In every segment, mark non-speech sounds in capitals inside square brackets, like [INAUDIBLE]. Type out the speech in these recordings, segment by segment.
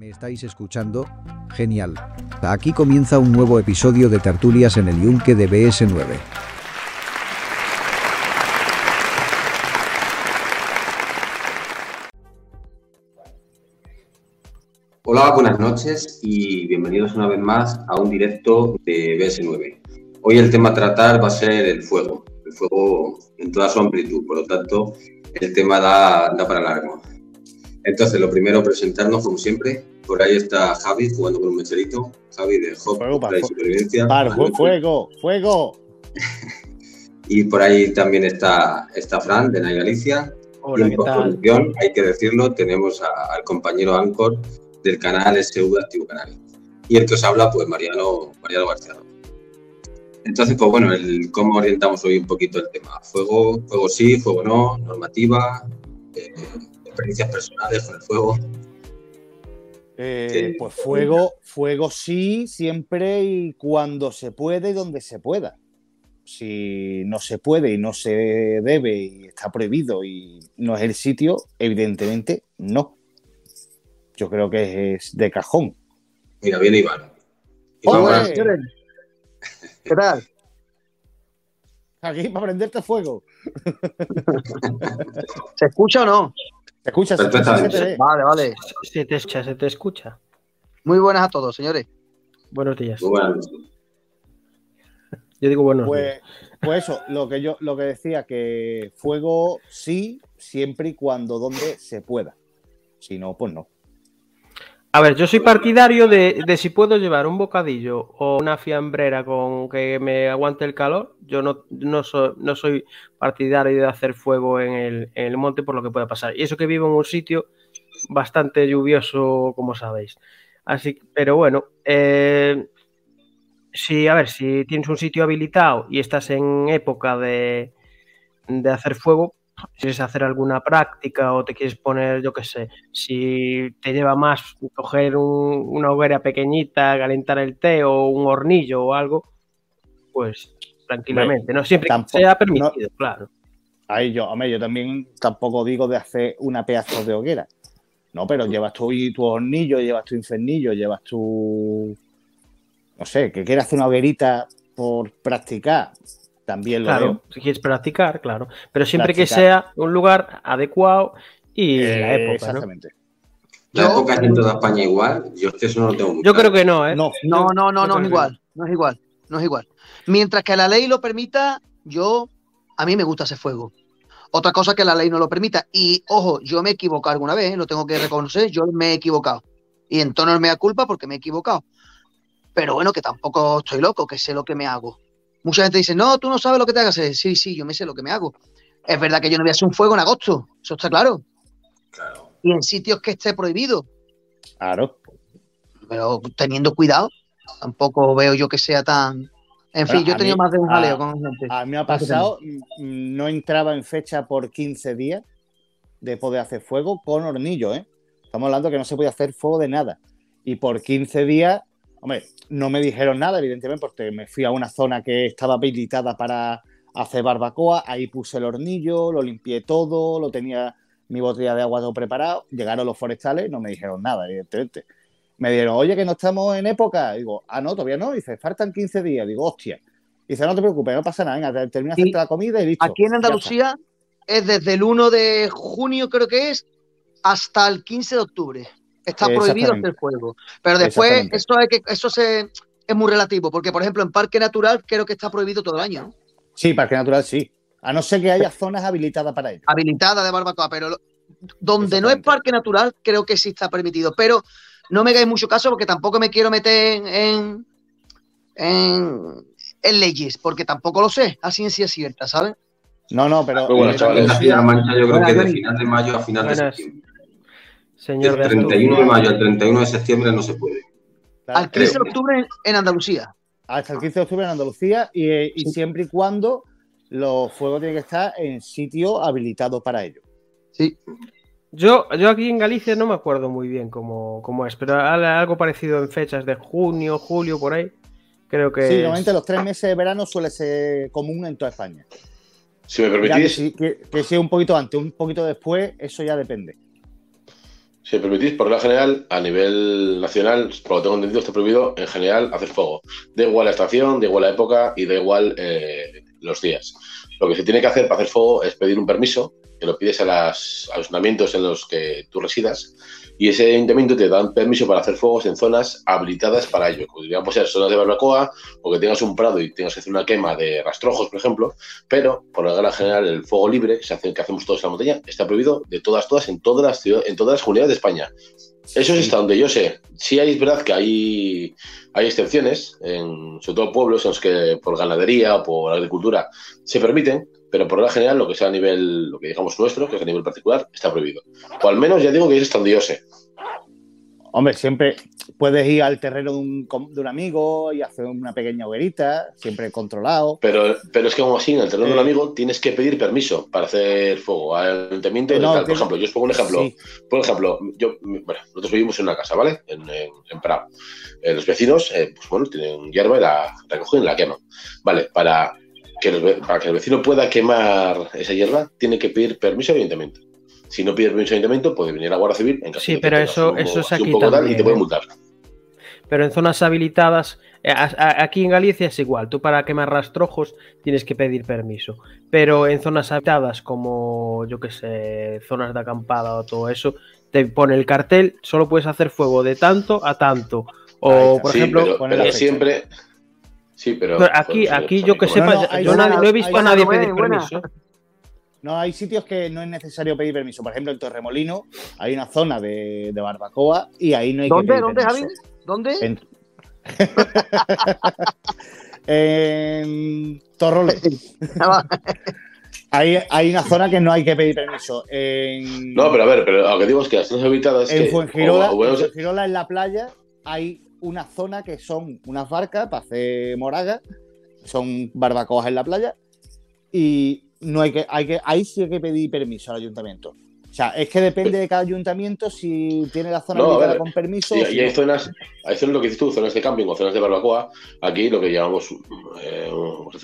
¿Me estáis escuchando? Genial. Aquí comienza un nuevo episodio de Tertulias en el Yunque de BS9. Hola, buenas noches y bienvenidos una vez más a un directo de BS9. Hoy el tema a tratar va a ser el fuego, el fuego en toda su amplitud, por lo tanto el tema da, da para largo. Entonces, lo primero, presentarnos como siempre. Por ahí está Javi jugando con un mecherito. Javi de Hop Fuego, de para- Supervivencia. Par, fu- fuego, fuego. [LAUGHS] Y por ahí también está, está Fran de Nay Galicia. y en postproducción, hay que decirlo, tenemos a- al compañero Anchor del canal SV Activo Canal. Y el que os habla, pues Mariano, Mariano García. Entonces, pues bueno, el, ¿cómo orientamos hoy un poquito el tema? Fuego, fuego sí, fuego no, normativa, eh, experiencias personales con el fuego. Eh, Sí. pues fuego, fuego sí, siempre y cuando se puede y donde se pueda. Si no se puede y no se debe y está prohibido y no es el sitio, evidentemente no. Yo creo que es de cajón. Mira, viene Iván. Iván. [LAUGHS] ¿Qué tal? Aquí para prenderte fuego. ¿Se escucha o no? ¿Te escuchas? ¿Se escucha? Perfectamente. ¿Se te? Vale, vale. Se te escucha, se te escucha. Muy buenas a todos, señores. Buenos días. muy buenas. Yo digo buenos días. Pues, pues eso, lo que yo lo que decía, que fuego sí, siempre y cuando donde se pueda. Si no, pues no. A ver, yo soy partidario de, de si puedo llevar un bocadillo o una fiambrera con que me aguante el calor. Yo no, no, soy, no soy partidario de hacer fuego en el, en el monte por lo que pueda pasar. Y eso que vivo en un sitio bastante lluvioso, como sabéis. Así, pero bueno, eh, si, a ver, si tienes un sitio habilitado y estás en época de, de hacer fuego, si quieres hacer alguna práctica o te quieres poner, yo qué sé, si te lleva más coger un- una hoguera pequeñita, calentar el té o un hornillo o algo, pues tranquilamente, ¿no? Siempre tampoco- sea permitido, claro. Ahí yo, hombre, yo también tampoco digo de hacer una pedazo de hoguera. No, pero llevas tu, tu hornillo, llevas tu infernillo, llevas tu. No sé, que quieras hacer una hoguerita por practicar. También lo Claro, veo. si quieres practicar, claro. Pero siempre que sea un lugar adecuado y en la Eh, época, ¿no? Exactamente. La Yo- época es en toda España igual. Yo es que eso no lo tengo Yo creo que no, ¿eh? No, No, no, no, no es igual. No es igual. No es igual. Mientras que la ley lo permita, yo, a mí me gusta hacer fuego. Otra cosa que la ley no lo permita. Y ojo, yo me he equivocado alguna vez, ¿eh? lo tengo que reconocer, yo me he equivocado. Y en tono me da culpa porque me he equivocado. Pero bueno, que tampoco estoy loco, que sé lo que me hago. Mucha gente dice, no, tú no sabes lo que te hagas. Sí, sí, yo me sé lo que me hago. Es verdad que yo no voy a hacer un fuego en agosto, eso está claro. Claro. Y en sitios que esté prohibido. claro. pero teniendo cuidado, tampoco veo yo que sea tan. En fin, Bueno, yo he a tenido mí- más de un a- jaleo con gente. A mí me ha pasado, mm, no entraba en fecha por 15 días de poder hacer fuego con hornillo, ¿eh? Estamos hablando que no se podía hacer fuego de nada. Y por 15 días, hombre, no me dijeron nada, evidentemente, porque me fui a una zona que estaba habilitada para hacer barbacoa, ahí puse el hornillo, lo limpié todo, lo tenía mi botella de agua todo preparado, llegaron los forestales, no me dijeron nada, evidentemente. Me dijeron, oye, que no estamos en época. Digo, ah, no, todavía no. Dice, faltan 15 días. Digo, hostia. Dice, no te preocupes, no pasa nada, venga, termina de la comida y listo. Aquí en. Andalucía es desde el 1 de junio, creo que es, hasta el 15 de octubre. Está prohibido hacer fuego. Pero después, eso, hay que, eso se, es muy relativo, porque por ejemplo, en Parque Natural creo que está prohibido todo el año. ¿no? Sí, parque natural sí. A no ser que haya zonas habilitadas para ello. Habilitada de barbacoa, pero lo- donde no es. Parque Natural, creo que sí está permitido. Pero no me hagáis mucho caso porque tampoco me quiero meter en, en, en- en leyes, porque tampoco lo sé, a ciencia cierta, ¿sabes? No, no, pero. Eh, chavales. Mancha yo creo que de final de mayo a final de septiembre. Señor Del de 31 de mayo al 31 de septiembre no se puede. Al 15 de octubre en, Andalucía. hasta el 15 de octubre en Andalucía y, eh, siempre y cuando los fuegos tienen que estar en sitio habilitado para ello. Sí. Yo, yo aquí en Galicia no me acuerdo muy bien cómo, cómo es, pero al- algo parecido en fechas de junio, julio, por ahí. Creo que. Sí, es- normalmente los tres meses de verano suele ser común en toda España. Si me Ya que, permitís, si, que, que si un poquito antes, un poquito después, eso ya depende. Si me permitís, por regla general, a nivel nacional, por lo que tengo entendido, está prohibido en general hacer fuego. Da igual la estación, da igual la época y da igual eh, los días. Lo que se tiene que hacer para hacer fuego es pedir un permiso, que lo pides a, a los ayuntamientos en los que tú residas, y ese ayuntamiento te dan permiso para hacer fuegos en zonas habilitadas para ello. Como digamos, ser zonas de barbacoa o que tengas un prado y tengas que hacer una quema de rastrojos, por ejemplo, pero por regla general el fuego libre que, se hace, que hacemos todos en la montaña está prohibido de todas, todas, en todas las ciudades, en todas las comunidades de España. Eso es hasta donde yo sé. Sí hay, es verdad que hay, hay excepciones, en, sobre todo pueblos en los que por ganadería o por agricultura se permiten, pero por regla general lo que sea a nivel, lo que digamos nuestro, que es a nivel particular, está prohibido. O al menos ya digo que es sé. Hombre, siempre puedes ir al terreno de un, de un amigo y hacer una pequeña hoguerita, siempre controlado. Pero, pero es que como así, en el terreno de un amigo tienes que pedir permiso para hacer fuego al ayuntamiento. No. Por ejemplo, yo os pongo un ejemplo. Sí. Por ejemplo, yo, bueno, nosotros vivimos en una casa, ¿vale? En, en, en Prado. Eh, los vecinos, eh, pues bueno, tienen hierba y la recogen y la queman. Vale, para que, para que el vecino pueda quemar esa hierba, tiene que pedir permiso al ayuntamiento. Si no pide permiso al ayuntamiento, puede venir a la Guardia Civil en caso Sí, de que pero eso- eso es aquí también, y te pueden ¿eh? multar. Pero en zonas habilitadas, eh, aquí en Galicia es igual. Tú para quemar rastrojos tienes que pedir permiso. Pero en zonas habitadas como, yo qué sé, zonas de acampada o todo eso, te pone el cartel, solo puedes hacer fuego de tanto a tanto. O, por sí, ejemplo, pero, siempre. Sí, pero. Pero aquí- aquí yo que sepa, no, yo nadie- no he visto a nadie pedir buena. permiso. No, hay sitios que no es necesario pedir permiso. Por ejemplo, en Torremolino hay una zona de, de barbacoa y ahí no hay que ¿Dónde? pedir ¿Dónde, Javi? permiso. ¿Dónde? En... [LAUGHS] en Torrolo. [LAUGHS] Ah, Hay, hay una zona que no hay que pedir permiso. En, No, pero a ver, pero lo que digo es que las zonas habitadas. en que, Fuengirola, o- o bueno, en Fuengirola, en la playa, hay una zona que son unas barcas para hacer moraga, son barbacoas en la playa, y no hay que, hay que, ahí sí hay que pedir permiso al ayuntamiento. O sea, es que depende de cada ayuntamiento si tiene la zona No, ver, con permiso. Y, si y hay no. zonas, hay zonas, lo que dices tú, zonas de camping o zonas de barbacoa. Aquí lo que llamamos eh,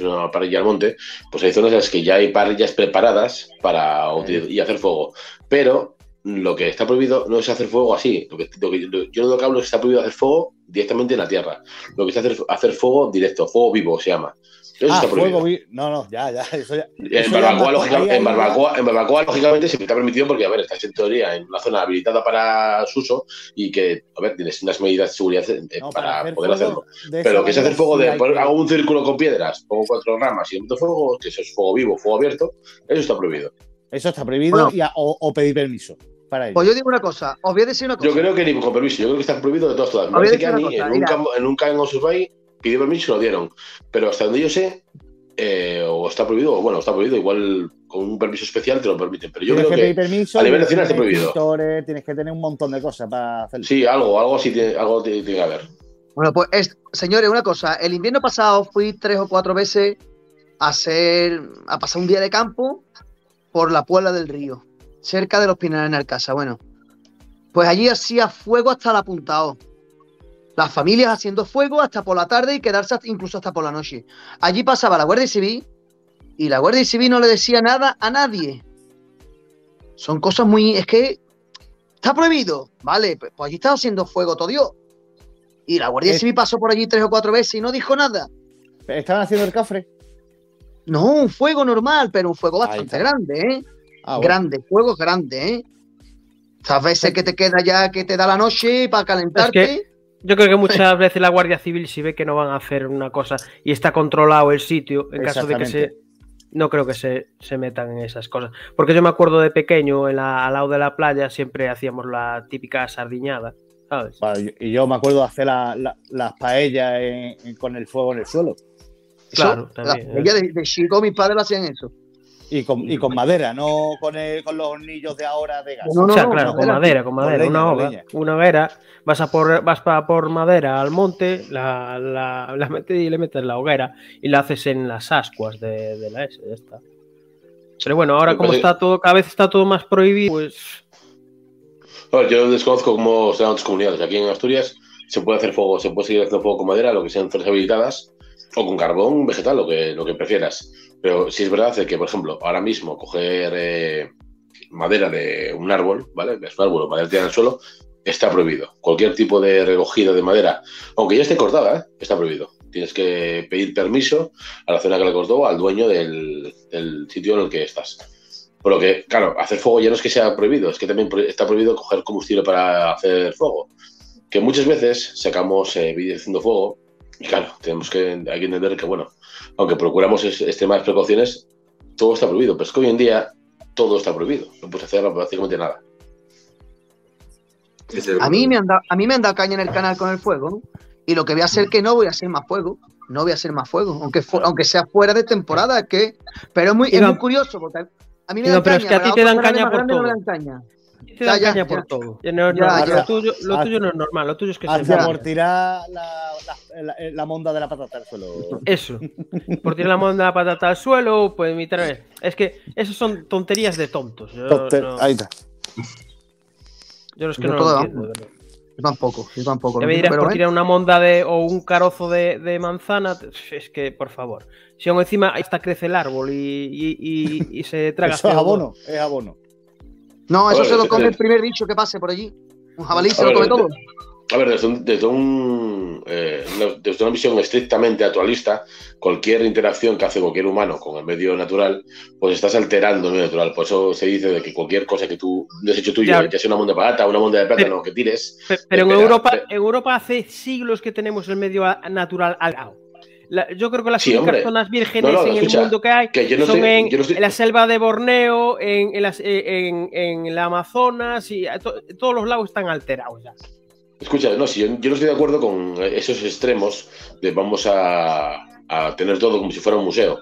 una parrilla al monte, pues hay zonas en las que ya hay parrillas preparadas para y hacer fuego. Pero lo que está prohibido no es hacer fuego así. Lo que, lo que- lo- yo lo que hablo es que está prohibido hacer fuego directamente en la tierra. Lo que es hacer, hacer fuego directo, fuego vivo se llama. Eso Ah, está prohibido. fuego vi- No, no, ya, ya. Eso ya. En Eso barbacoa, es lógica- más- ahí- en, barbacoa, en barbacoa, lógicamente, que está permitido porque, a ver, estás en teoría en una zona habilitada para su uso y que, a ver, tienes unas medidas de seguridad eh, no, para, hacer poder hacerlo. Pero que es hacer fuego de, poner- que- hago un círculo con piedras, pongo cuatro ramas y meto fuego, que eso es fuego vivo, fuego abierto, eso está prohibido. Eso está prohibido Bueno. y a- o, o pedir permiso para ello. Pues yo digo una cosa, os voy a decir una cosa. Yo creo que ni con permiso, yo creo que está prohibido de todas todas. Me parece que a mí en un, campo, en un Can Survey pidió permiso y se lo dieron. Pero hasta donde yo sé, eh, o está prohibido, o bueno, está prohibido, igual con un permiso especial te lo permiten. Pero yo tienes creo que que pedir permiso. a nivel nacional está prohibido. pintores, tienes que tener un montón de cosas para hacerlo. sí, algo, algo así tiene, algo tiene tiene que haber. Bueno, pues es- señores, una cosa, el invierno pasado fui tres o cuatro veces a hacer, a pasar un día de campo por la Puebla del Río, cerca de los Pinares en Alcázar. Bueno, pues allí hacía fuego hasta el apuntado. Las familias haciendo fuego hasta por la tarde y quedarse hasta- incluso hasta por la noche. Allí pasaba la Guardia Civil y la Guardia Civil no le decía nada a nadie. Son cosas muy. Es que está prohibido, ¿vale? Pues, pues allí estaba haciendo fuego todo Dios. Y la Guardia Es- Civil pasó por allí tres o cuatro veces y no dijo nada. ¿Estaban haciendo el cafre? No, un fuego normal, pero un fuego bastante grande, ¿eh? Ah, bueno. Grande, fuego grande, ¿eh? Esas veces que te queda ya, que te da la noche para calentarte. Yo creo que muchas [LAUGHS] veces la Guardia Civil, si ve que no van a hacer una cosa y está controlado el sitio, en caso de que se. No creo que se, se metan en esas cosas. Porque yo me acuerdo de pequeño, en la- al lado de la playa, siempre hacíamos la típica sardiñada, ¿sabes? Y yo me acuerdo de hacer la- la- las paellas en- en- con el fuego en el suelo. Claro, la también, ¿eh? paella de, de chico, mis padres hacían eso. Y con, y con madera, no con, el- con los hornillos de ahora de gas. No, o sea, no, claro, con madera. madera, con madera, leña, una leña. una hoguera, vas a por, vas pa- por madera al monte, la, la, la metes y le metes la hoguera y la haces en las ascuas de, de la S, ya está. Pero bueno, ahora como está todo, cada vez está todo más prohibido, pues A ver, yo desconozco cómo se dan otras comunidades. Aquí en Asturias se puede hacer fuego, se puede seguir haciendo fuego con madera, lo que sean zonas habilitadas, o con carbón vegetal, lo que, lo que prefieras. Pero sí es verdad que, por ejemplo, ahora mismo coger eh, madera de un árbol, ¿vale? Es un árbol o madera tirada en el suelo, está prohibido. Cualquier tipo de recogido de madera, aunque ya esté cortada, ¿eh? está prohibido. Tienes que pedir permiso a la zona que le cortó, al dueño del, sitio en el que estás. Por lo que, claro, hacer fuego ya no es que sea prohibido, es que también está prohibido coger combustible para hacer fuego. Que muchas veces sacamos eh, vídeos haciendo fuego y, claro, tenemos que, hay que entender que, bueno, aunque procuramos es- extremar precauciones, todo está prohibido. Pero es que hoy en día todo está prohibido. No puedes hacer prácticamente nada. Es A mí, me han dado, a mí me han dado caña en el canal con el fuego, ¿no? Y lo que voy a hacer que no voy a hacer más fuego. No voy a hacer más fuego, aunque, fu- aunque sea fuera de temporada, es que. Pero es muy, es muy curioso, porque a mí me dan pero caña. es que a ti te caña por no me dan caña. Te dan Ya, ya, caña ya. por todo. Ya no. Lo, tuyo, lo tuyo no es normal, lo tuyo es que se por tirar la, la, la- la monda de la patata al suelo. Eso. Por tirar la monda de la patata al suelo, pues imitar. Es que esas son tonterías de tontos. Yo, Tonte- no, Ahí está. yo es que Yo no lo entiendo. Yo tampoco, yo tampoco. Ya me dirás entiendo, por pero tirar una monda de, o un carozo de, de manzana. Es que, por favor. Si aún encima hasta crece el árbol y, y- y- y se [LAUGHS] traga. Eso es CO2. abono, es abono. No, eso ver, se lo come es- el primer bicho que pase por allí. Un jabalí se lo ver, come todo. A ver, desde, un- desde un, eh, una, desde una visión estrictamente actualista, cualquier interacción que hace cualquier humano con el medio natural, pues estás alterando el medio natural. Por eso se dice de que cualquier cosa que tú, un desecho tuyo, Ya. ya sea una monda de patata, una monda de plátano, que tires, Pe- Pero en Espera, Europa, en Europa hace siglos que tenemos el medio natural al lado. La- yo creo que las Sí, únicas hombre. zonas vírgenes No, no, en escucha, el mundo que hay que yo no son en, la selva de Borneo, en, en las- eh, en- en el Amazonas y to- todos los lagos están alterados ya. Escucha, no, si yo, yo no estoy de acuerdo con esos extremos de vamos a, a tener todo como si fuera un museo.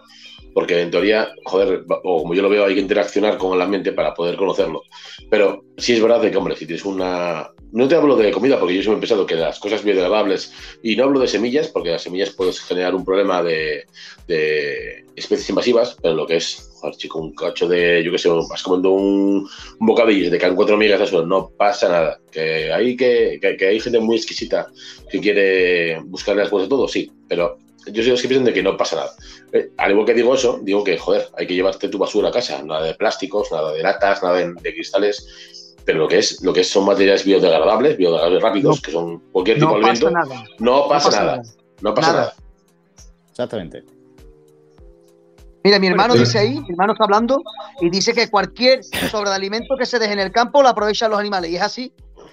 Porque en teoría, joder, o como yo lo veo, hay que interaccionar con el ambiente para poder conocerlo. Pero sí es verdad de que, hombre, si tienes una. No te hablo de comida, porque yo siempre he pensado que las cosas biodegradables, y no hablo de semillas, porque las semillas puedes generar un problema de, de especies invasivas, pero lo que es, joder, chico, un cacho de, yo qué sé, vas comiendo un, un bocadillo y te caen cuatro migas eso, no pasa nada. Que hay, que, que, que hay gente muy exquisita que quiere buscarle las cosas de todo, sí, pero yo soy los que piensan de que no pasa nada. Eh, al igual que digo eso, digo que, joder, hay que llevarte tu basura a casa, nada de plásticos, nada de latas, nada de, de cristales, pero lo que es, lo que es son materiales biodegradables, biodegradables rápidos, No- que son cualquier tipo No de pasa alimento, nada. no pasa, pasa nada, nada. no pasa Nada. nada. Exactamente. Mira, mi hermano dice ahí, mi hermano está hablando y dice que cualquier sobre de alimento que se deje en el campo lo aprovechan los animales. Y es así.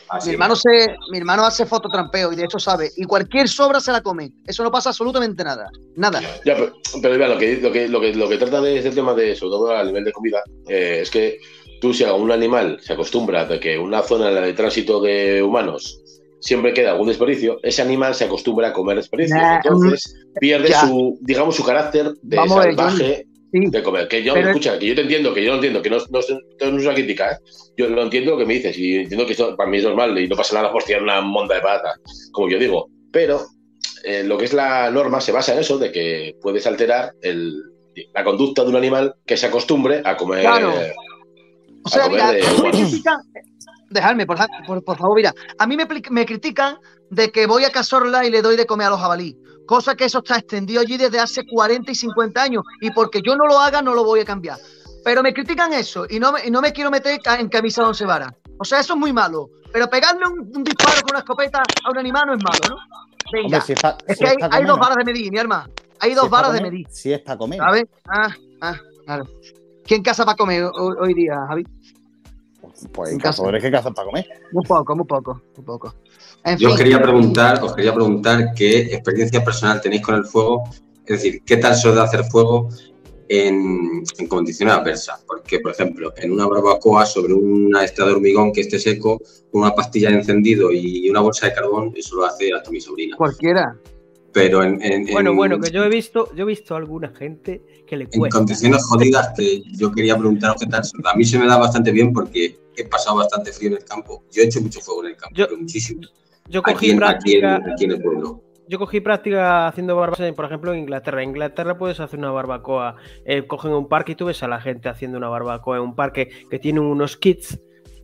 Así Mi hermano, se, mi hermano hace fototrampeo y de hecho sabe. Y cualquier sobra se la come. Eso no pasa absolutamente nada. Nada. Ya, pero, pero mira, lo que, lo, que, lo, que, lo que trata de este tema de, sobre todo a nivel de comida, eh, es que tú si a un animal se acostumbra de que una zona de tránsito de humanos siempre queda algún desperdicio, ese animal se acostumbra a comer desperdicios. Nah, Entonces pierde ya. su, digamos, su carácter de Vamos salvaje Sí. de comer. Que yo, escucha, que yo te entiendo, que yo lo entiendo, que no, no, es- no es una crítica, ¿eh? Yo lo entiendo lo que me dices y entiendo que esto para mí es normal y no pasa nada por tirar una monda de patata, como yo digo. Pero eh, lo que es la norma se basa en eso, de que puedes alterar el, la conducta de un animal que se acostumbre a comer. Claro. O sea, mira, de critican, dejadme, por, por- por favor, mira, a mí me, me critican de que voy a Cazorla y le doy de comer a los jabalí, cosa que eso está extendido allí desde hace 40 y 50 años, y porque yo no lo haga no lo voy a cambiar. Pero me critican eso y no me, y no me quiero meter en camisa de once varas. O sea, eso es muy malo. Pero pegarle un, un disparo con una escopeta a un animal no es malo, ¿no? Venga, Hombre, si es pa- es si que hay, dos varas de medir, mi hermano. Hay dos Si varas de medir, Si es para comer. ¿sabes? Ah, ah, claro. ¿Quién caza para comer hoy, hoy día, Javi? Pues cazadores que cazan para comer. Muy poco, muy poco, muy poco. En Yo os quería preguntar, os quería preguntar qué experiencia personal tenéis con el fuego, es decir, qué tal se os da hacer fuego en, en condiciones adversas. Porque, por ejemplo, en una barbacoa sobre una estrada de hormigón que esté seco, con una pastilla de encendido y una bolsa de carbón, eso lo hace hasta mi sobrina. cualquiera. Pero en, en- Bueno, en- bueno, que yo he visto, yo he visto a alguna gente que le en cuesta. condiciones jodidas que yo quería preguntaros qué tal. A mí se me da bastante bien porque he pasado bastante frío en el campo. Yo he hecho mucho fuego en el campo, Yo- pero muchísimo. Yo Aquí cogí en, aquí, en, práctica, aquí en el pueblo. yo cogí práctica haciendo barbacoa, por ejemplo, en Inglaterra. En Inglaterra puedes hacer una barbacoa. eh, cogen un parque y tú ves a la gente haciendo una barbacoa en un parque que tiene unos kits,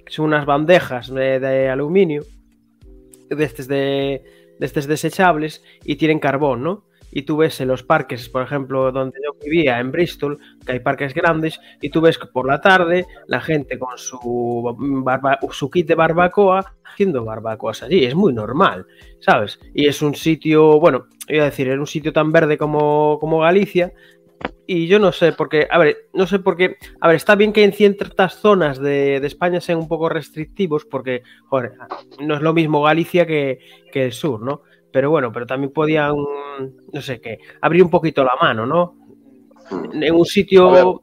que son unas bandejas de, de aluminio, de estos de, de estos desechables, y tienen carbón, ¿no? y tú ves en los parques, por ejemplo, donde yo vivía, en Bristol, que hay parques grandes, y tú ves que por la tarde la gente con su, kit de barbacoa haciendo barbacoas allí, es muy normal, ¿sabes? Y es un sitio, bueno, iba a decir, es un sitio tan verde como Galicia, y yo no sé, porque, a ver, no sé por qué, a ver, está bien que en ciertas zonas de, de, España sean un poco restrictivos, porque, joder, no es lo mismo Galicia que, que, el sur, ¿no? Pero bueno, pero también podían, no sé qué, abrir un poquito la mano, ¿no? En un sitio...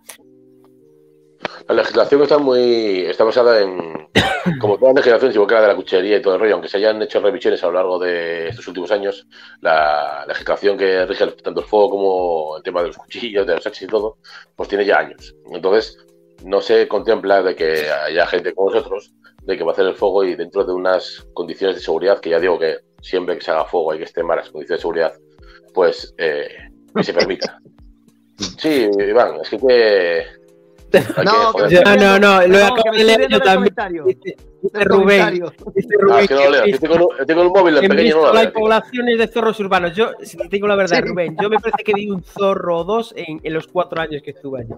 La legislación está muy. está basada en. [COUGHS] Como todas las legislaciones, igual que la de la cuchillería y todo el rollo, aunque se hayan hecho revisiones a lo largo de estos últimos años, la legislación que rige tanto el fuego como el tema de los cuchillos, de los sexos y todo, pues tiene ya años. Entonces, no se contempla de que haya gente como nosotros, de que va a hacer el fuego y dentro de unas condiciones de seguridad, que ya digo que siempre que se haga fuego hay que estar en las condiciones de seguridad, pues eh, que se permita. [LAUGHS] Sí, Iván, es que, que [LAUGHS] no, no, no, no, lo acabo de leer yo también. Dice, dice Rubén. Dice Rubén. Que no leo, tengo, tengo el móvil en, en pequeño. No hay poblaciones de zorros urbanos. Yo, si te digo la verdad, sí. Rubén, yo me parece que vi un zorro o dos en, en los cuatro años que estuve allí.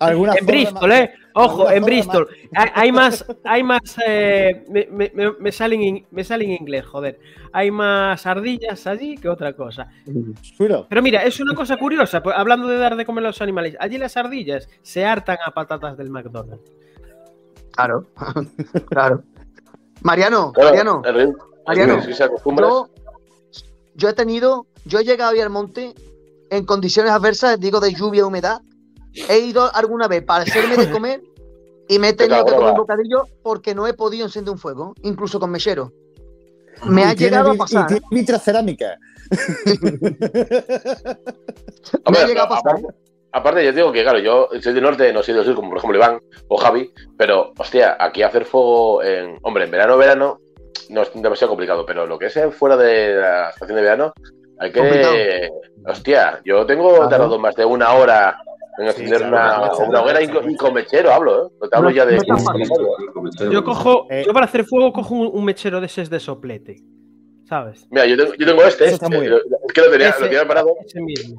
[LAUGHS] en Bristol, ¿eh? Ojo, en Bristol. Hay, hay, más, hay más, eh, me, me, me, salen en, me salen en inglés, joder. Hay más ardillas allí que otra cosa. Pero mira, es una cosa curiosa, pues, hablando de dar de comer a los animales. Allí las ardillas se hartan a patatas del McDonald's. Claro, [LAUGHS] claro. Mariano, Mariano, Mariano, yo, yo he tenido, yo he llegado a al monte en condiciones adversas, digo de lluvia, humedad, he ido alguna vez para hacerme de [LAUGHS] comer y me he tenido que comer un bocadillo porque no he podido encender un fuego, incluso con mechero. [LAUGHS] Me ha llegado a pasar. Y tiene cerámica. me ha llegado a pasar. Aparte, aparte, yo digo que, claro, yo soy del norte, no soy del sur, como por ejemplo Iván o Javi, pero, hostia, aquí hacer fuego en. Hombre, en verano, verano, no es demasiado complicado, pero lo que es fuera de la estación de verano, hay que. Complicado. Hostia, yo tengo tardado más de una hora en encender sí, claro, una, una, hoguera y con mechero, hablo, ¿eh? No te hablo no, ya de. No yo cojo, eh, yo para hacer fuego cojo un, un, mechero de ese de soplete. ¿Sabes? Mira, yo tengo, yo tengo este, es que lo tenía, ese, lo tenía parado,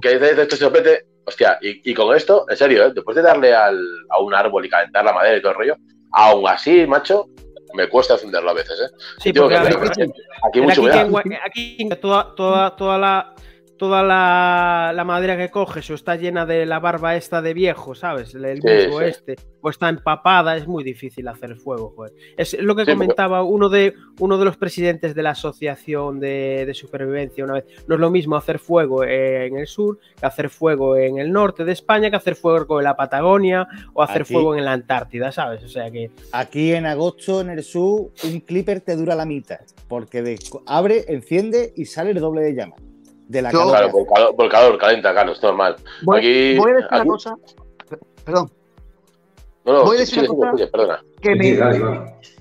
que es de, de este soplete, hostia, y, y, con esto, en serio, ¿eh? después de darle al, a un árbol y calentar la madera y todo el rollo, aún así, macho, me cuesta encenderlo a veces, ¿eh? Sí, porque que, aquí, aquí, mucho aquí, aquí toda, toda, toda la toda la, la, madera que coges o está llena de la barba esta de viejo, ¿sabes? El, el sí, sí. este, o está empapada, es muy difícil hacer fuego, joder. Es lo que sí, comentaba porque... uno, de, uno de los presidentes de la Asociación de, de, Supervivencia una vez. No es lo mismo hacer fuego en el sur que hacer fuego en el norte de España, que hacer fuego en la Patagonia o hacer Aquí. fuego en la Antártida, ¿sabes? O sea que... Aquí en agosto, en el sur, un clipper te dura la mitad, porque de, abre, enciende y sale el doble de llama de la Yo, calor. Claro, por calor, por calor, calenta, claro, es normal. Voy, aquí, voy a decir aquí... una cosa. Perdón. No, no, voy a decir sí, una cosa sí, perdona. Que me...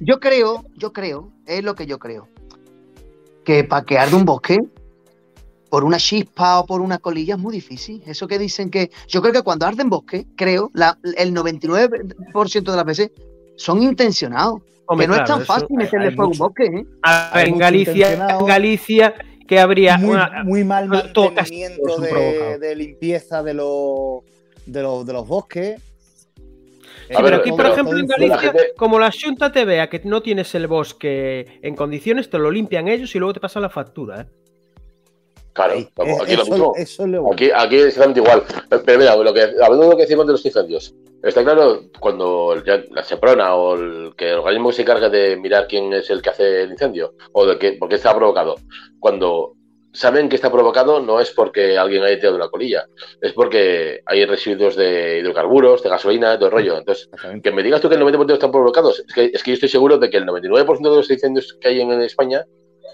Yo creo, yo creo, es lo que yo creo, que para que arde un bosque, por una chispa o por una colilla es muy difícil. Eso que dicen que. Yo creo que cuando arde en bosque, creo, la, el 99% de las veces son intencionados. Hombre, que no claro, es tan fácil meterle fuego a un bosque. ¿eh? A ver, en Galicia, en Galicia que habría muy, una, muy mal mantenimiento de, de, limpieza de, lo, de, lo, de los bosques. Sí, pero aquí, por ejemplo, en Galicia, gente... como la Junta te vea que no tienes el bosque en condiciones, te lo limpian ellos y luego te pasan la factura. ¿eh? Claro, aquí eso, lo mismo. Aquí, aquí es exactamente igual. Pero mira, lo que, hablando de lo que decimos de los incendios, está claro cuando ya la SEPRONA o el, que el organismo se encarga de mirar quién es el que hace el incendio o de por qué está provocado, cuando saben que está provocado no es porque alguien haya tirado una colilla, es porque hay residuos de hidrocarburos, de gasolina, de todo el rollo. Entonces, que me digas tú que el 90% están provocados, es que, es que yo estoy seguro de que el 99% de los incendios que hay en España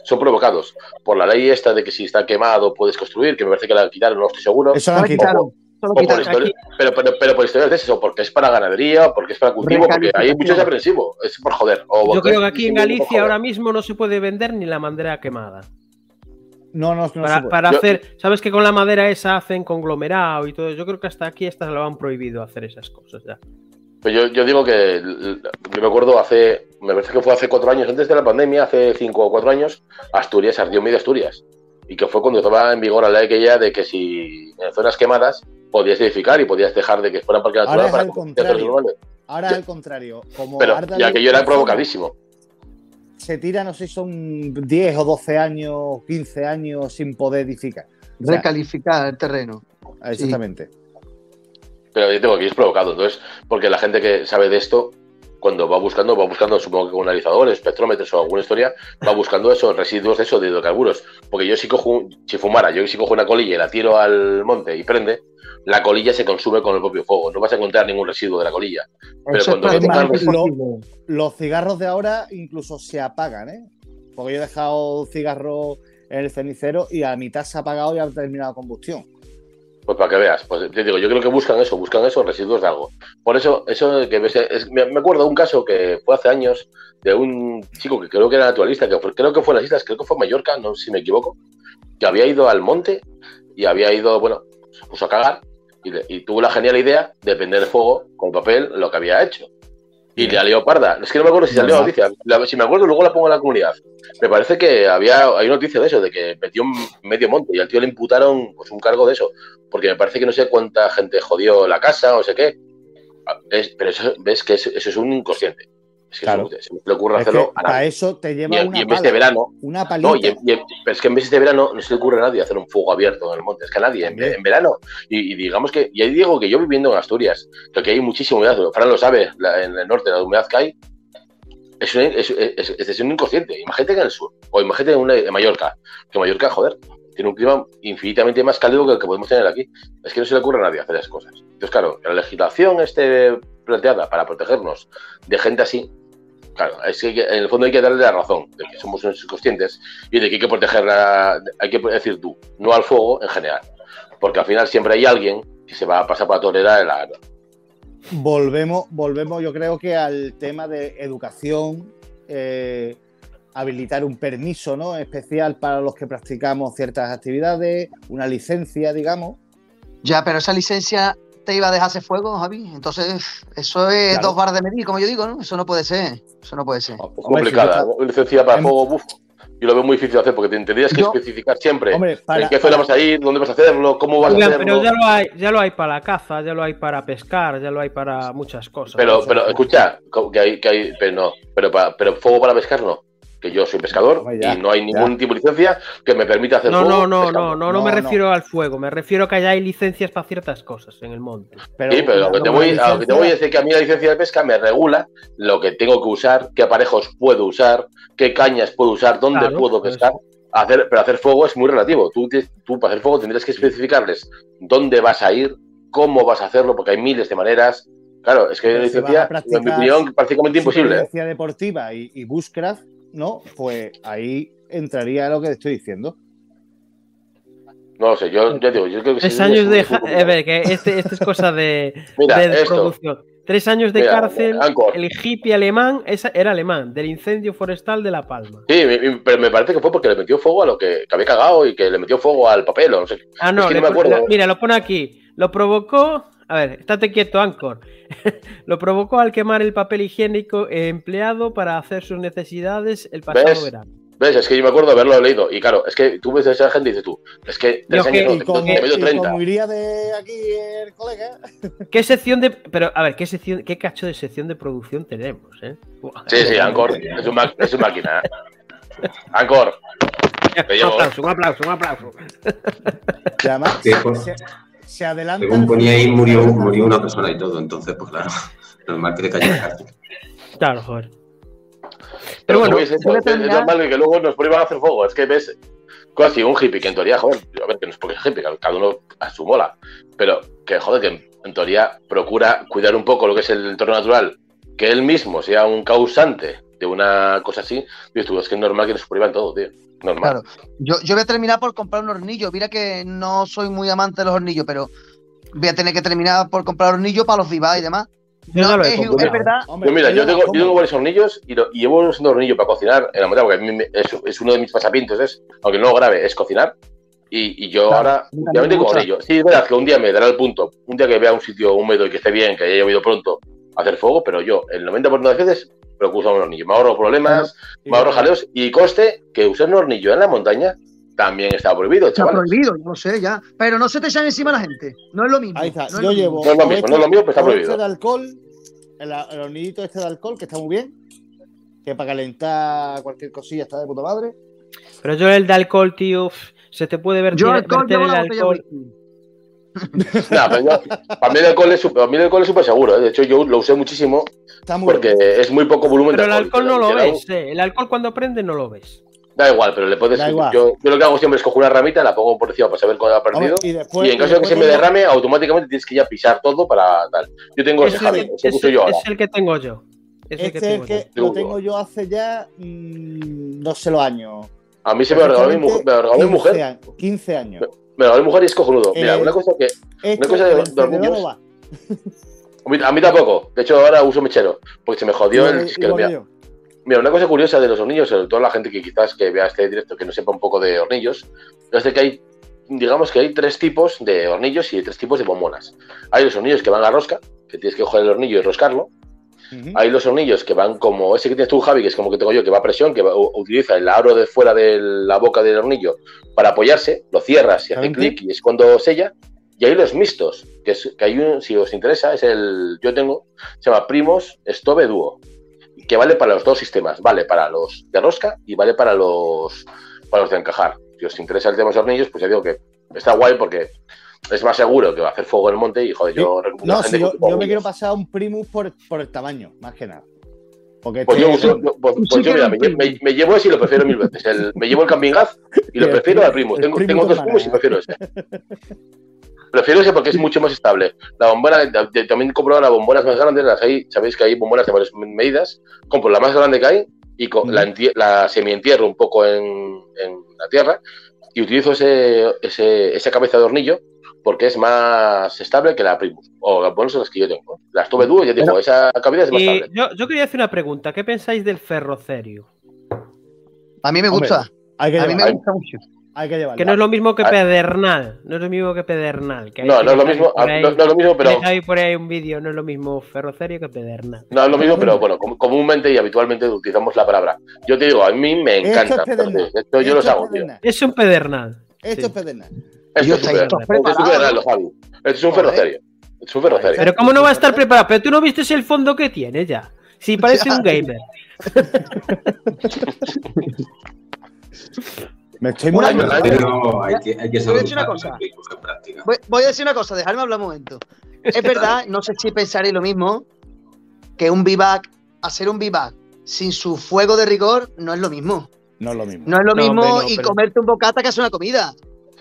son provocados por la ley esta de que si está quemado puedes construir, que me parece que la quitaron, no estoy seguro. Eso la quitaron. O, o por historia, pero, pero, pero, por historias de eso, porque es para ganadería, porque es para cultivo, porque hay muchos aprensivos, es por joder. O Yo creo que aquí en Galicia ahora mismo no se puede vender ni la madera quemada. No, no, no para, para hacer, Yo... sabes que con la madera esa hacen conglomerado y todo. Yo creo que hasta aquí hasta lo han prohibido hacer esas cosas ya. Pues yo, yo, digo que yo me acuerdo hace, me parece que fue hace cuatro años, antes de la pandemia, hace cinco o cuatro años, Asturias ardió medio Asturias. y que fue cuando estaba en vigor la ley aquella de que si en zonas quemadas podías edificar y podías dejar de que fuera parque natural Ahora es para al urbanas. Ahora al contrario. Como Pero arda ya que yo era provocadísimo. Se tira, no sé si son 10 o 12 años, 15 años sin poder edificar. O sea, Recalificar el terreno. exactamente. Pero yo tengo que ir provocado. Entonces, porque la gente que sabe de esto, cuando va buscando, va buscando, supongo que con analizadores, espectrómetros o alguna historia, va buscando esos residuos de eso, de hidrocarburos. Porque yo si cojo, un- si fumara, yo si cojo una colilla y la tiro al monte y prende, la colilla se consume con el propio fuego. No vas a encontrar ningún residuo de la colilla. Pero Eso cuando es lo-. Los cigarros de ahora incluso se apagan, ¿eh? Porque yo he dejado cigarro en el cenicero y a mitad se ha apagado y ha terminado combustión. Pues para que veas, pues te digo, yo creo que buscan eso, buscan esos residuos de algo. Por eso, eso que me acuerdo de un caso que fue hace años de un chico que creo que era naturalista, que fue- creo que fue en las islas, creo que fue Mallorca, no si me equivoco, que había ido al monte y había ido, bueno, se puso a cagar y, y tuvo la genial idea de prender fuego con papel lo que había hecho. Y le salió parda. Es que no me acuerdo si salió la noticia. La- si me acuerdo, luego la pongo en la comunidad. Me parece que había hay noticia de eso, de que metió un medio monte y al tío le imputaron pues, un cargo de eso. Porque me parece que no sé cuánta gente jodió la casa o sé qué. Ah, Es- pero eso, ves que eso, eso es un inconsciente. Es que Claro. se me ocurre Es hacerlo a para eso te Y, lleva en- una y en vez de verano, una palita. no, y y es que en meses de verano no se le ocurre a nadie hacer un fuego abierto en el monte. Es que a nadie, en, verano. Y, y digamos que, y ahí digo que yo viviendo en Asturias, que aquí hay muchísima humedad, Fran lo sabe, la- en el norte, la humedad que hay, es, un, es, es- es- es un inconsciente. Imagínate que en el sur, o imagínate en, una- en Mallorca, que Mallorca, joder, tiene un clima infinitamente más cálido que el que podemos tener aquí. Es que no se le ocurre a nadie hacer esas cosas. Entonces, claro, la legislación esté planteada para protegernos de gente así, Claro, es que en el fondo hay que darle la razón de que somos unos inconscientes y de que hay que protegerla, hay que decir tú, no al fuego en general. Porque al final siempre hay alguien que se va a pasar para tolerar el agua. Volvemos, volvemos, yo creo que al tema de educación, eh, habilitar un permiso ¿no? especial para los que practicamos ciertas actividades, una licencia, digamos. Ya, pero esa licencia te iba a dejarse fuego, Javi. Entonces, eso es Claro. dos bares de medir, como yo digo, ¿no? Eso no puede ser. Eso no puede ser. Complicada. si licencia para Em- fuego, uf, yo lo veo muy difícil de hacer porque te tendrías que Yo- especificar siempre Hombre, para, en qué zona para- vas a ir, dónde vas a hacerlo, cómo vas a hacerlo. pero ya lo hay, ya lo hay para la caza, ya lo hay para pescar, ya lo hay para muchas cosas. Pero, pero escucha, que hay, que hay, pero no, pero, para, pero fuego para pescar no. Que yo soy pescador ya, y no hay ningún tipo de licencia que me permita hacer no, fuego. no, no, pescando. no, no, no me no. refiero al fuego, me refiero a que ya hay licencias para ciertas cosas en el monte. Sí, pero lo que, te voy, a lo que te licencia- voy a decir que a mí la licencia de pesca me regula lo que tengo que usar, qué aparejos puedo usar, qué cañas puedo usar, dónde Claro, puedo pues. pescar. Hacer, pero hacer fuego es muy relativo. Tú, tú para hacer fuego tendrás que especificarles dónde vas a ir, cómo vas a hacerlo, porque hay miles de maneras. Claro, es que la licencia, en mi opinión, prácticamente imposible. ¿eh? supervivencia deportiva y, y bushcraft, ¿no? Pues ahí entraría lo que te estoy diciendo. No lo sé, yo, yo digo, yo creo que Tres años de. muy eh, ve, que este, este es cosa de, [LAUGHS] Mira, de producción. Tres años de Mira, cárcel, Anchor. el hippie alemán, esa era alemán, del incendio forestal de La Palma. Sí, pero me parece que fue porque le metió fuego a lo que, que había cagado y que le metió fuego al papel o no sé. Ah, no, Es que le no me acuerdo. mira, lo pone aquí. Lo provocó. A ver, estate quieto, Anchor. [LAUGHS] lo provocó al quemar el papel higiénico empleado para hacer sus necesidades el pasado ¿Ves? verano. ¿Ves? Es que yo me acuerdo de haberlo leído. Y claro, es que tú ves a esa gente y dices tú, es que tres Yo que- años, Y no, como, te medio y 30. como iría de aquí el colega, [LAUGHS] ¿Qué sección de. Pero, a ver, ¿qué sección, qué cacho de sección de producción tenemos, eh? Sí, sí, Ancor, es un, es un máquina. Ancor, te Un aplauso, un aplauso, un aplauso. y además Sí, pues, se, se adelanta. según ponía ahí, murió, murió una persona y todo. Entonces, pues claro, [LAUGHS] normal que te cayera la cárcel. Claro, joder. Pero bueno, bueno, es, normal que luego nos prohíban a hacer fuego. Es que ves, casi un hippie que en teoría, joder, a ver, que no es porque es hippie, cada uno a su mola, pero que joder, que en, en teoría procura cuidar un poco lo que es el entorno natural, que él mismo sea un causante de una cosa así, dices tú, es que es normal que nos prohíban todo, tío. Normal. Claro. Yo, yo voy a terminar por comprar un hornillo. Mira que no soy muy amante de los hornillos, pero voy a tener que terminar por comprar hornillo para los vivas y demás. Yo ya No, lo es, es verdad. Hombre, Yo mira, yo tengo, yo tengo varios hornillos y, lo- y llevo usando hornillo para cocinar en la montaña, porque a mí me- es, es uno de mis pasapintos, es, aunque no lo grave, es cocinar. Y, y yo Claro, ahora, me con hornillo. Sí, es verdad que un día me dará el punto, un día que vea un sitio húmedo y que esté bien, que haya llovido pronto, hacer fuego, pero yo, el 90% de las veces, procuro usar un hornillo. Me ahorro problemas, me ahorro jaleos y coste que usar un hornillo en la montaña también está prohibido, Está chaval. prohibido, yo lo sé ya. Pero no se te echan encima la gente. No es lo mismo. Ahí está. no es Yo lo llevo. mismo. No es lo mismo, no es lo mismo, pero está prohibido. Este de alcohol, el, el hornillito este de alcohol, que está muy bien. Que para calentar cualquier cosilla está de puta madre. Pero yo el de alcohol, tío, se te puede ver Yo alcohol el la botella de alcohol. whisky. [LAUGHS] Nah, pero yo- para mí el alcohol es súper- para mí el alcohol es súper seguro. ¿eh? De hecho, yo lo usé muchísimo Está muy porque bien. es muy poco volumen Pero el de alcohol no lo ves, eh. El alcohol cuando prende no lo ves. Da igual, pero le puedes. Yo, yo lo que hago siempre es coger una ramita, la pongo por encima para saber cuándo ha perdido. Y después, y en caso de que se me derrame, automáticamente tienes que ya pisar todo para tal. Yo tengo ese Ese Javi, es, ese ese- uso yo ahora. es el que tengo yo. Es el Este que es que yo. lo tengo yo hace ya mm, no sé los años. A mí se me lo regaló mi mujer, me lo regaló mi 15 mujer, años, 15 años. Me lo regaló mi mujer y es cojonudo. Mira, Eh, una cosa que Esto, cosa de- el de no a mí, tampoco. De hecho, ahora uso mechero, porque se me jodió el Mira, que. Mira, una cosa curiosa de los hornillos, sobre todo la gente que quizás que vea este directo que no sepa un poco de hornillos, es de que hay, digamos que hay tres tipos de hornillos y tres tipos de bombonas. Hay los hornillos que van a rosca, que tienes que coger el hornillo y roscarlo. Hay los hornillos que van como ese que tienes tú, Javi, que es como que tengo yo, que va a presión, que va- utiliza el aro de fuera de la boca del hornillo para apoyarse, lo cierras y hace clic y es cuando sella. Y hay los mixtos, que, es, que hay un, si os interesa, es el, yo tengo, se llama Primos Stove Duo, que vale para los dos sistemas, vale para los de rosca y vale para los, para los de encajar. Si os interesa el tema de los hornillos, pues ya digo que está guay porque es más seguro que va a hacer fuego en el monte y joder, yo recomiendo a No, si yo, yo me quiero pasar a un Primus por, por el tamaño, más que nada. Porque Pues yo, pues- Sí pues mira, me, llevo ese y lo prefiero mil veces. El- me llevo el Camping Gas y lo prefiero al Primus- Tengo, Primus tengo dos Primus y prefiero ese. Prefiero ese porque es mucho más estable. La bombona, de- de- también compro ahora bombonas más grandes, las hay, sabéis que hay bombonas de varias medidas. Compro la más grande que hay y co- Ujú. la, la semi-entierro un poco en, en la tierra y utilizo ese, ese, esa cabeza de hornillo porque es más estable que la Primus. O las bonas son las que yo tengo. Las tuve dúo, ya digo, Pero- esa cabeza es más Y estable. yo, yo quería hacer una pregunta. ¿Qué pensáis del ferrocerio? A mí me Hombre, gusta. hay que A mí me gusta mucho. Hay que llevarlo. Que no es lo mismo que pedernal. No es lo mismo que pedernal. Que hay No, no es lo mismo, ah, ahí- no, no es lo mismo, pero ahí por ahí un vídeo. No es lo mismo ferrocerio que pedernal. No es lo mismo, pero bueno, com- comúnmente y habitualmente utilizamos la palabra. Yo te digo, a mí me Esto encanta. es pedernal. Esto yo Esto los es hago, tío. Es un pedernal. Esto Sí. es pedernal. Esto es Javi. Esto un Joder. ferrocerio. Esto es un ferrocerio. Pero ¿cómo no va a estar preparado? Pero tú no viste el fondo que tiene ya. Si parece un gamer. [LAUGHS] Me estoy Pero hay que, hay que Voy a saber decir una cosa. Voy, voy a decir una cosa, dejadme hablar un momento. Es verdad, no sé si pensaréis lo mismo, que un vivac, hacer un vivac sin su fuego de rigor no es lo mismo. No es lo mismo. No es lo No, mismo hombre, no, y pero- comerte un bocata que hacer una comida.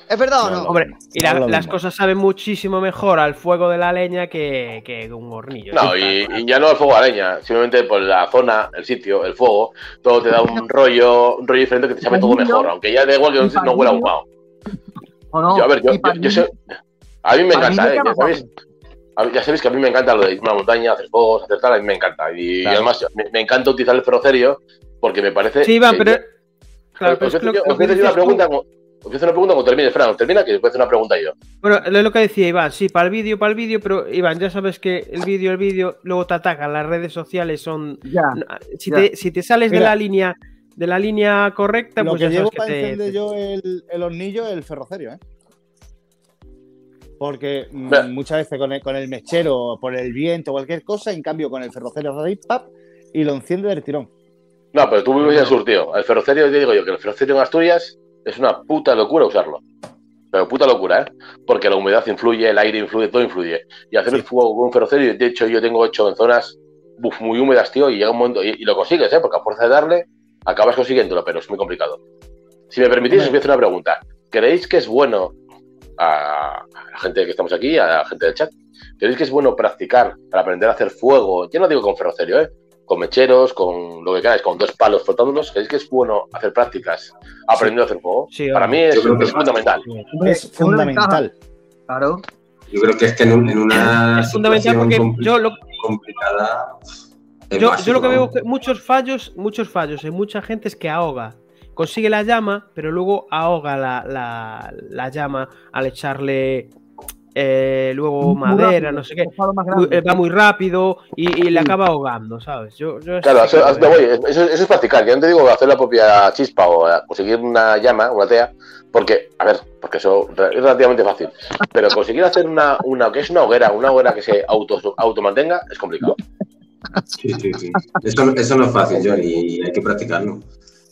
¿Es verdad o No. Hombre, y la- las mismo. cosas saben muchísimo mejor al fuego de la leña que, que un hornillo. No, y, ya no el fuego a leña, simplemente por la zona, el sitio, el fuego, todo te da un [LAUGHS] rollo, un rollo diferente que te sabe todo mejor, aunque ya da igual que no, no huela ahumado. ¿O no? Yo, a ver, yo, sé- a mí me mí encanta, me ¿eh? ya sabéis, a mí- ya sabéis que a mí me encanta lo de ir a una montaña, hacer fuegos, hacer tal, a mí me encanta. Y, Claro. además me, me encanta utilizar el ferrocerio porque me parece... Sí, Iván, pero. yo- Claro, os pero es que lo- que una dices tú- pregunta, como- os voy a hacer una pregunta cuando termine, Fran, termina que después hacer una pregunta yo. Bueno, es lo que decía Iván, sí, para el vídeo, para el vídeo, pero Iván, ya sabes que el vídeo, el vídeo, luego te atacan, las redes sociales son. Ya. Si, Ya. te, si te sales de la línea de la línea correcta, Lo pues que ya llevo sabes que para te- encender te- yo el, el hornillo es el ferrocerio, ¿eh? Porque mm, Mira. muchas veces con el, con el mechero, por el viento cualquier cosa, en cambio con el ferrocerio pap, y lo enciende del tirón. No, pero tú vives en Surtío. El ferrocerio, te digo yo, que el ferrocerio en Asturias es una puta locura usarlo. Pero puta locura, ¿eh? Porque la humedad influye, el aire influye, todo influye. Y hacer el fuego con un ferrocerio, de hecho, yo tengo hecho en zonas muy húmedas, tío, y llega un momento, y, y lo consigues, ¿eh? Porque a fuerza de darle, acabas consiguiéndolo, pero es muy complicado. Si me permitís, os voy a hacer una pregunta. ¿Creéis que es bueno a la gente que estamos aquí, a la gente del chat, ¿creéis que es bueno practicar para aprender a hacer fuego? Yo no digo con ferrocerio, ¿eh? Con mecheros, con lo que queráis, con dos palos frotándolos. ¿Creéis que es bueno hacer prácticas aprendiendo a hacer fuego? Sí, para mí es, que es fundamental. Es fundamental. Claro. Yo creo que es que en, un- en una Es fundamental situación porque compli- yo lo, complicada. yo, básico, yo lo que veo que muchos fallos, muchos fallos en mucha gente es que ahoga. Consigue la llama, pero luego ahoga la, la- la llama al echarle eh, luego Muy madera, rápido, no sé qué. Muy- eh, va muy rápido y, y le acaba ahogando, ¿sabes? Yo, yo Claro, eso, que- eso- voy, eso- eso es practicar. Yo no te digo hacer la propia chispa o eh, conseguir una llama, una tea, porque, a ver, porque eso es relativamente fácil. Pero conseguir hacer una, una que es una hoguera, una hoguera que se auto, automantenga, es complicado. Sí, sí, sí. Eso, eso no es fácil, Johnny, y hay que practicarlo.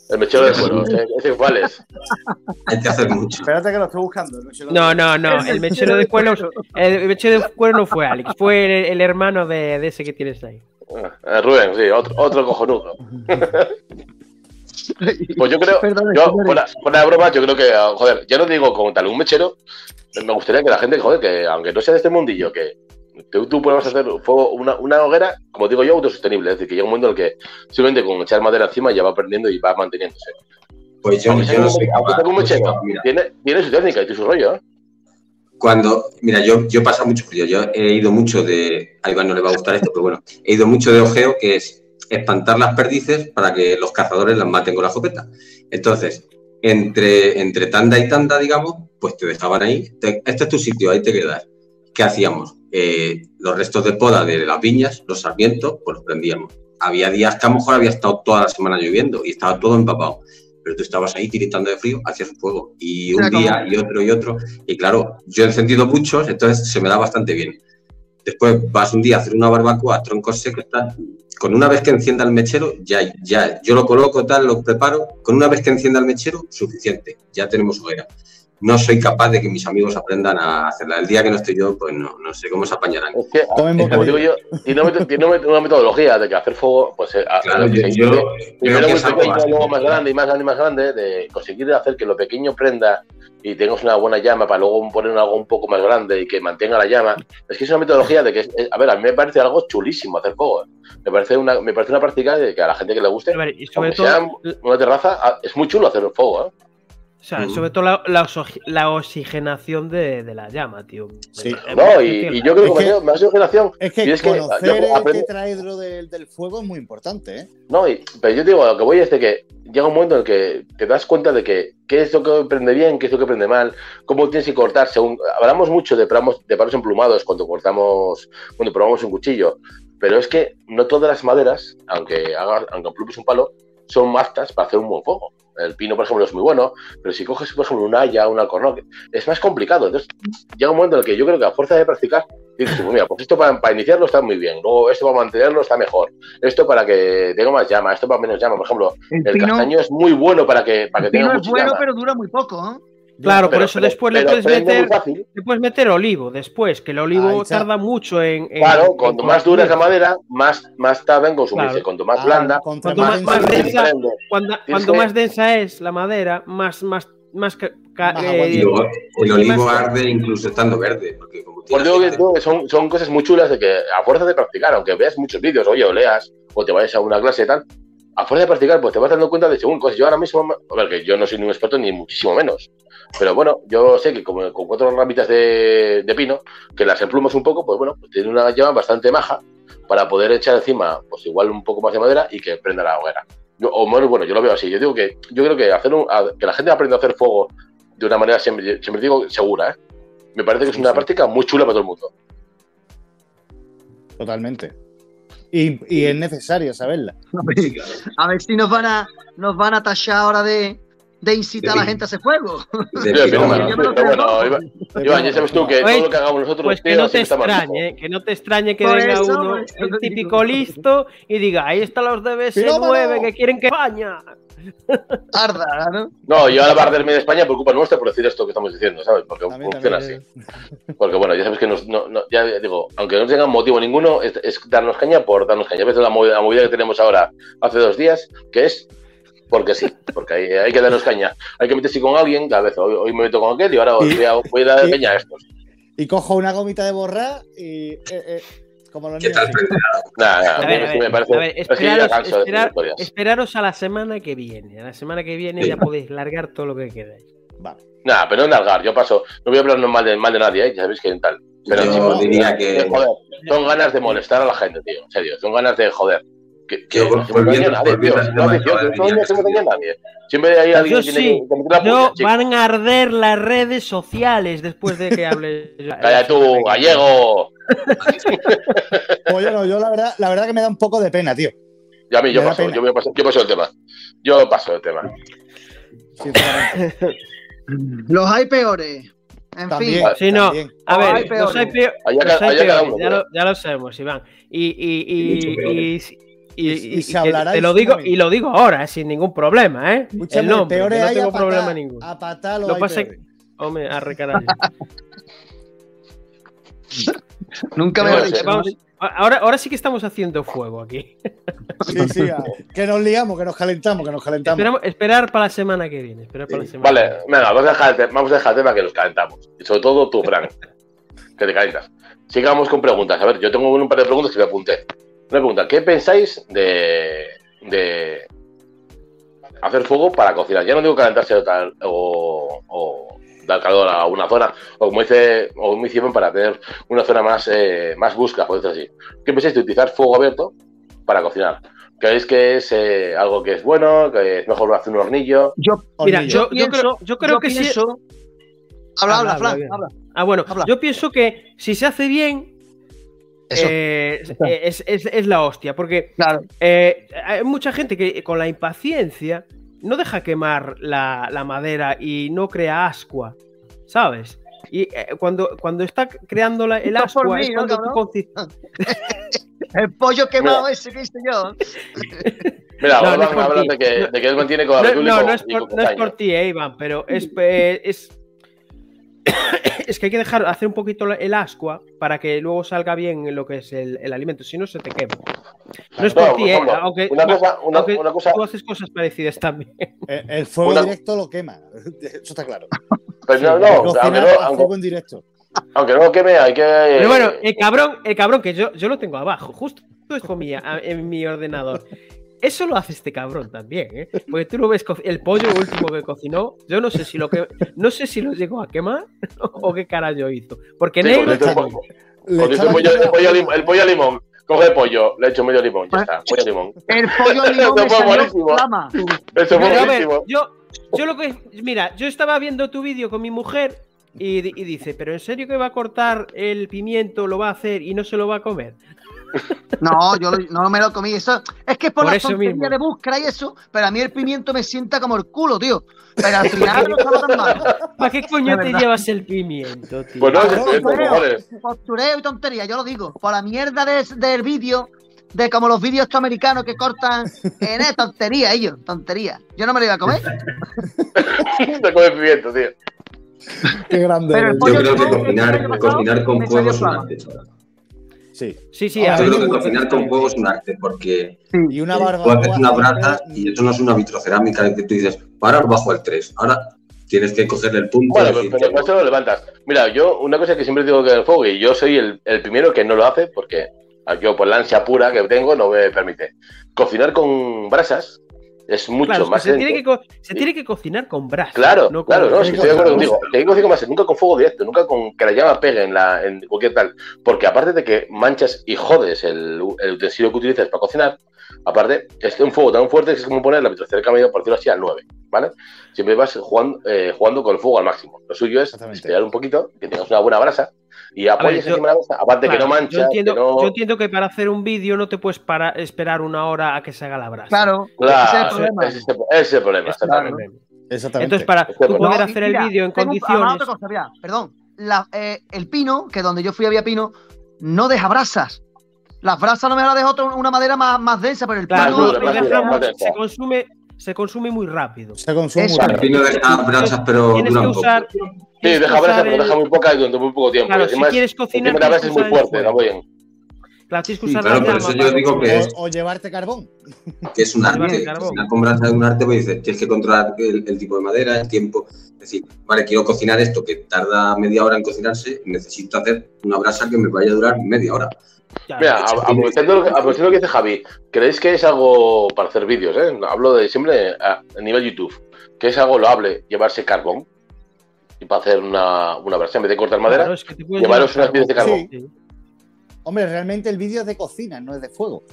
El mechero de cuero, ese, ese cuál es. [LAUGHS] Hay que hacer mucho. Espérate que lo estoy buscando. No, No, no, no. El mechero de cuero, el mechero de cuero no fue Alex, fue el, el hermano de, de ese que tienes ahí. Eh, Rubén, sí, otro, otro cojonudo. [LAUGHS] Pues yo creo, Perdón, yo, de broma, yo creo que, ah, joder, ya no digo como tal un mechero, me gustaría que la gente, joder, que aunque no sea de este mundillo, que tú, tú puedas hacer fuego, una, una hoguera, como digo yo, autosostenible. Es decir, que llega un momento en el que simplemente con echar madera encima ya va aprendiendo y va manteniéndose. Pues yo, yo no soy capaz. como no tiene, tiene su técnica y tiene su rollo, ¿eh? Cuando, mira, yo, yo he pasado mucho frío. Yo he ido mucho de. A Iván no le va a gustar esto, pero bueno. He ido mucho de ojeo, que es espantar las perdices para que los cazadores las maten con la escopeta. Entonces, entre, entre tanda y tanda, digamos, pues te dejaban ahí. Te- este es tu sitio, ahí te quedas. ¿Qué hacíamos? Eh, los restos de poda de las viñas, los sarmientos, pues los prendíamos. Había días que a lo mejor había estado toda la semana lloviendo y estaba todo empapado. Pero tú estabas ahí tiritando de frío, hacías fuego. Y un Era como- día y otro y otro. Y claro, yo he encendido muchos, entonces se me da bastante bien. Después vas un día a hacer una barbacoa, troncos secos, tal. Con una vez que encienda el mechero, ya, ya, yo lo coloco, tal, lo preparo. Con una vez que encienda el mechero, suficiente, ya tenemos hoguera. No soy capaz de que mis amigos aprendan a hacerla. El día que no estoy yo, pues no, no sé cómo se apañarán. Es que, Tomen como digo yo, tiene, una met- tiene una metodología de que hacer fuego, pues eh, a, a Claro, lo que yo, se Primero que muy es algo pequeño, básico. luego más grande y más grande y más grande, de conseguir hacer que lo pequeño prenda y tengas una buena llama para luego poner algo un poco más grande y que mantenga la llama. Es que es una metodología de que, es- es- a ver, a mí me parece algo chulísimo hacer fuego. ¿eh? Me parece una, me parece una práctica de que a la gente que le guste, A ver, y sobre aunque todo, sea una terraza, ah, es muy chulo hacer fuego. ¿eh? O sea, Ujú. sobre todo la, la oxi- la oxigenación de, de la llama, tío. Sí. No, y, yo creo Es que, que- sido generación. Es que Y es que, conocer yo el tetraedro del, del fuego es muy importante, ¿eh? No, y- pero yo te digo, a lo que voy es de que llega un momento en el que te das cuenta de que qué es lo que prende bien, qué es lo que prende mal, cómo tienes que cortar. Según, hablamos mucho de, pramos- de palos emplumados cuando cortamos, cuando probamos un cuchillo, pero es que no todas las maderas, aunque, hagas, aunque emplumes un palo, son aptas para hacer un buen fuego. El pino, por ejemplo, es muy bueno, pero si coges, por ejemplo, un haya, un alcornoque, es más complicado. Entonces, llega un momento en el que yo creo que a fuerza de practicar, dices, pues mira, pues esto para, para iniciarlo está muy bien, luego esto para mantenerlo está mejor, esto para que tenga más llama, esto para menos llama. Por ejemplo, El el pino, castaño es muy bueno para que, para que tenga es mucha bueno, llama. pero dura muy poco, ¿eh? Claro, por Pero- eso pero- después le pero puedes prende muy meter, le puedes meter olivo después, que el olivo está. tarda mucho en. en- Claro, en cuanto más dura es la madera, más, más tarda en consumirse. Claro. Cuanto más Ah, blanda, Cuanto más- más densa- densa-. Cuando, que- más densa es la madera, más, más, más, Más eh, el y olivo más- arde incluso estando verde, porque como Pues que, digo que son, son cosas muy chulas de que a fuerza de practicar, aunque veas muchos vídeos, oye, o leas, o te vayas a una clase y tal, a fuerza de practicar, pues te vas dando cuenta de según cosas. Yo ahora mismo, a ver, que yo no soy ningún experto ni muchísimo menos, pero bueno, yo sé que como con cuatro ramitas de, de pino, que las emplumas un poco, pues bueno, pues tiene una llama bastante maja para poder echar encima, pues igual un poco más de madera y que prenda la hoguera. Yo- o menos, bueno, yo lo veo así. Yo digo que yo creo que hacer un- a- que la gente aprenda a hacer fuego de una manera siempre, siempre digo segura, ¿eh? Me parece que es una sí. práctica muy chula para todo el mundo. Totalmente. Y, y es necesario saberla. [LAUGHS] A ver si nos van a, nos van a tachar ahora de, de incitar a la gente a hacer fuego. De Sí, [LAUGHS] pero pirómano. bueno, Yo me lo pero bueno, creo. Iván, Iván, ya sabes tú que todo lo que hagamos nosotros, Pues que no te mal extrañe, ¿eh? que no te extrañe que Por venga eso, uno, el típico listo, y diga, ahí están los de ¡Pirómano! BS9 que quieren que España. Arda, ¿no? No, yo ahora va a arderme de España por culpa nuestra por decir esto que estamos diciendo, ¿sabes? Porque También, funciona también. así. [LAUGHS] Porque bueno, ya sabes que nos, no, no- ya digo, aunque no tengan motivo ninguno, es, es darnos caña por darnos caña. La movida, la movida que tenemos ahora hace dos días, que es porque sí, porque hay, hay que darnos caña. Hay que meterse con alguien, cada vez hoy, hoy me meto con aquel y ahora Y- voy, a, voy a dar caña a estos. Y cojo una gomita de borrar y. eh, eh, como los ¿Qué niños. tal frente Nada, me parece. esperaros, canso de decir esperar- historias. esperaros a la semana que viene. A la semana que viene Sí. ya podéis largar todo lo que queráis. Vale. Nada, pero no largar, yo paso. No voy a hablar mal de, mal de nadie, ¿eh? ya sabéis que tal. Pero Yo chicos, diría que joder, son ganas de molestar a la gente, tío. En serio, son ganas de joder. Que, que no nadie, tío. tío, no nadie. Siempre hay alguien tiene meter la van a arder las redes sociales después de que hable. [LAUGHS] Calla tú, gallego. [LAUGHS] Yo no, yo la verdad, la verdad que me da un poco de pena, tío. Ya a mí, yo Me paso, yo, voy a pasar- yo paso el tema. Yo paso el tema. [LAUGHS] Los hay peores. En También, fin. Sí, no. también. A Oh, ver, hay los hay peor- los hay peores, ya, lo, ya lo sabemos, Iván. Y, y, y, y- Y- y se hablará te lo digo y lo digo ahora, eh, sin ningún problema, ¿eh? Escúchame, el nombre, no tengo a patá- problema ninguno. A patá Lo pasa. Hombre, arre carajo. Nunca me Bueno, lo he sí, dicho. Vamos, ahora, ahora sí que estamos haciendo fuego aquí. [LAUGHS] Sí, sí, a- que nos liamos, que nos calentamos, que nos calentamos. Esperamos- esperar para la semana que viene. Esperar para la semana Vale, que viene. venga, vamos a dejar vamos a dejar el tema que nos calentamos. Y sobre todo tú, Frank, que te calientas. Sigamos con preguntas. A ver, yo tengo un par de preguntas que me apunté. Una pregunta, ¿qué pensáis de, de hacer fuego para cocinar? Ya no digo calentarse o, tal, o, o dar calor a una zona, o como dice, o como hicieron para tener una zona más, eh, más busca, por decirlo así. ¿Qué pensáis de utilizar fuego abierto para cocinar? ¿Creéis que es eh, algo que es bueno, que es mejor hacer un hornillo? Yo, Mira, yo, yo creo, yo creo que sí. pienso... Habla, Habla, habla, habla, Fran, habla. Ah, bueno, Habla. yo pienso que si se hace bien, eh, es, es- es la hostia. Porque claro. eh, hay mucha gente que con la impaciencia no deja quemar la, la madera y no crea ascua, ¿sabes? Y eh, cuando, cuando está creando la- el ascua mí, es ¿no, cuando tú El pollo [LAUGHS] quemado Mira. ese que hice yo. Mira, No, ahora no de que, No. de que él mantiene con No, es por, no es por ti, eh, Iván, pero es, es, [COUGHS] es que hay que dejar hacer un poquito el ascua para que luego salga bien lo que es el, el alimento, si no se te quema. No es No, por ti, eh, aunque, una cosa, una, aunque una cosa, tú haces cosas parecidas también. [LAUGHS] El, el fuego Una- directo lo quema. [LAUGHS] Eso está claro. pero no, no, que aunque no, aunque, fuego en directo. aunque no lo queme, hay que. Pero bueno, el cabrón, el cabrón que yo, yo lo tengo abajo, justo esto mi, a- en mi ordenador. Eso lo hace este cabrón también, ¿eh? Porque tú lo ves, el pollo último que cocinó, yo no sé si lo que no sé si lo llegó a quemar [LAUGHS] o qué carajo hizo. Porque Sí, negro el, pollo lim- el pollo a limón. Coge el pollo, le echo medio limón, ya está, pollo a limón. El pollo [LAUGHS] al limón Eso fue buenísimo. Eso fue buenísimo. yo, yo lo que. Mira, yo estaba viendo tu vídeo con mi mujer y dice, ¿pero en serio que va a cortar el pimiento, lo va a hacer y no se lo va a comer? No, yo no me lo comí. Eso, es que es por, Por la tontería de búsqueda y eso, pero a mí el pimiento me sienta como el culo, tío. Pero al final no estaba tan mal. ¿Para qué coño te llevas el pimiento, tío? Pues no, Ah, es no, es- creo. cojones. Postureo y tontería, yo lo digo. Por la mierda de- del vídeo, de como los vídeos americanos que cortan en eh, tontería, ellos, tontería. Yo no me lo iba a comer. [LAUGHS] Te come pimiento, tío. Qué grande. Pero el eres. Yo creo que cocinar con salió es un flama. arte, chaval. Sí. Sí, sí, Ah, Yo creo que cocinar con fuego es un arte, porque Y una tú barbacoa. haces una brasa y eso no es una vitrocerámica que tú dices, ahora bajo al 3. Ahora tienes que cogerle el punto. Bueno, pero, pero lo levantas. Mira, yo, una cosa que siempre digo que el fuego, y yo soy el, el primero que no lo hace, porque yo por la ansia pura que tengo no me permite. Cocinar con brasas es mucho claro, es que más se, tiene que, se tiene que cocinar con brasa. Claro, no con- claro, no, sí, sí, estoy de acuerdo contigo. Que cocinar con nunca con fuego directo, nunca con que la llama pegue en, la, en cualquier tal. Porque aparte de que manchas y jodes el, el utensilio que utilizas para cocinar, aparte, es un fuego tan fuerte que es como poner la vitrocerámica medio, por decirlo así, al 9, ¿vale? Siempre vas jugando, eh, jugando con el fuego al máximo. Lo suyo es esperar un poquito, que tengas una buena brasa y apoyes yo- encima de la brasa. Aparte que no mancha, yo, entiendo, que no... yo entiendo que para hacer un vídeo no te puedes para, esperar una hora a que se haga la brasa. Claro, Claro, ese es el problema. ese, ese es el problema. Ese es el exactamente. problema. Exactamente. Entonces, para Este tú poder No, hacer mira, el vídeo en un- condiciones. cosa, mira, perdón. La- eh, el pino, que donde yo fui había pino, no deja brasas. Las brasas no me las deja otra- una madera más, más densa, pero el Claro, pino. dura, dura, densa. se consume, se consume muy rápido. Se consume Eso. muy El rápido. deja brasas, pero Tienes dura que un poco. usar. Sí, tienes deja brasa, usar pero el- deja muy poca y durante muy poco tiempo. Claro, si es- quieres cocinar, la es que muy fuerte. Claro, tienes que Sí, claro, la llama yo digo que es- O, llevarte carbón. [LAUGHS] que es un arte. Cocinar con brasa es un arte, pues dices, tienes que controlar el, el tipo de madera, el tiempo. Es decir, vale, quiero cocinar esto que tarda media hora en cocinarse, necesito hacer una brasa que me vaya a durar media hora. Mira, a- aprovechando lo, que- lo que dice Javi, ¿creéis que es algo para hacer vídeos? Eh? Hablo de siempre a, a nivel YouTube. ¿Que es algo loable llevarse carbón? Y para hacer una, una brasa, en vez de cortar madera, Claro, es que llevaros llevar unas piezas de carbón. Sí. Hombre, realmente el vídeo es de cocina, no es de fuego.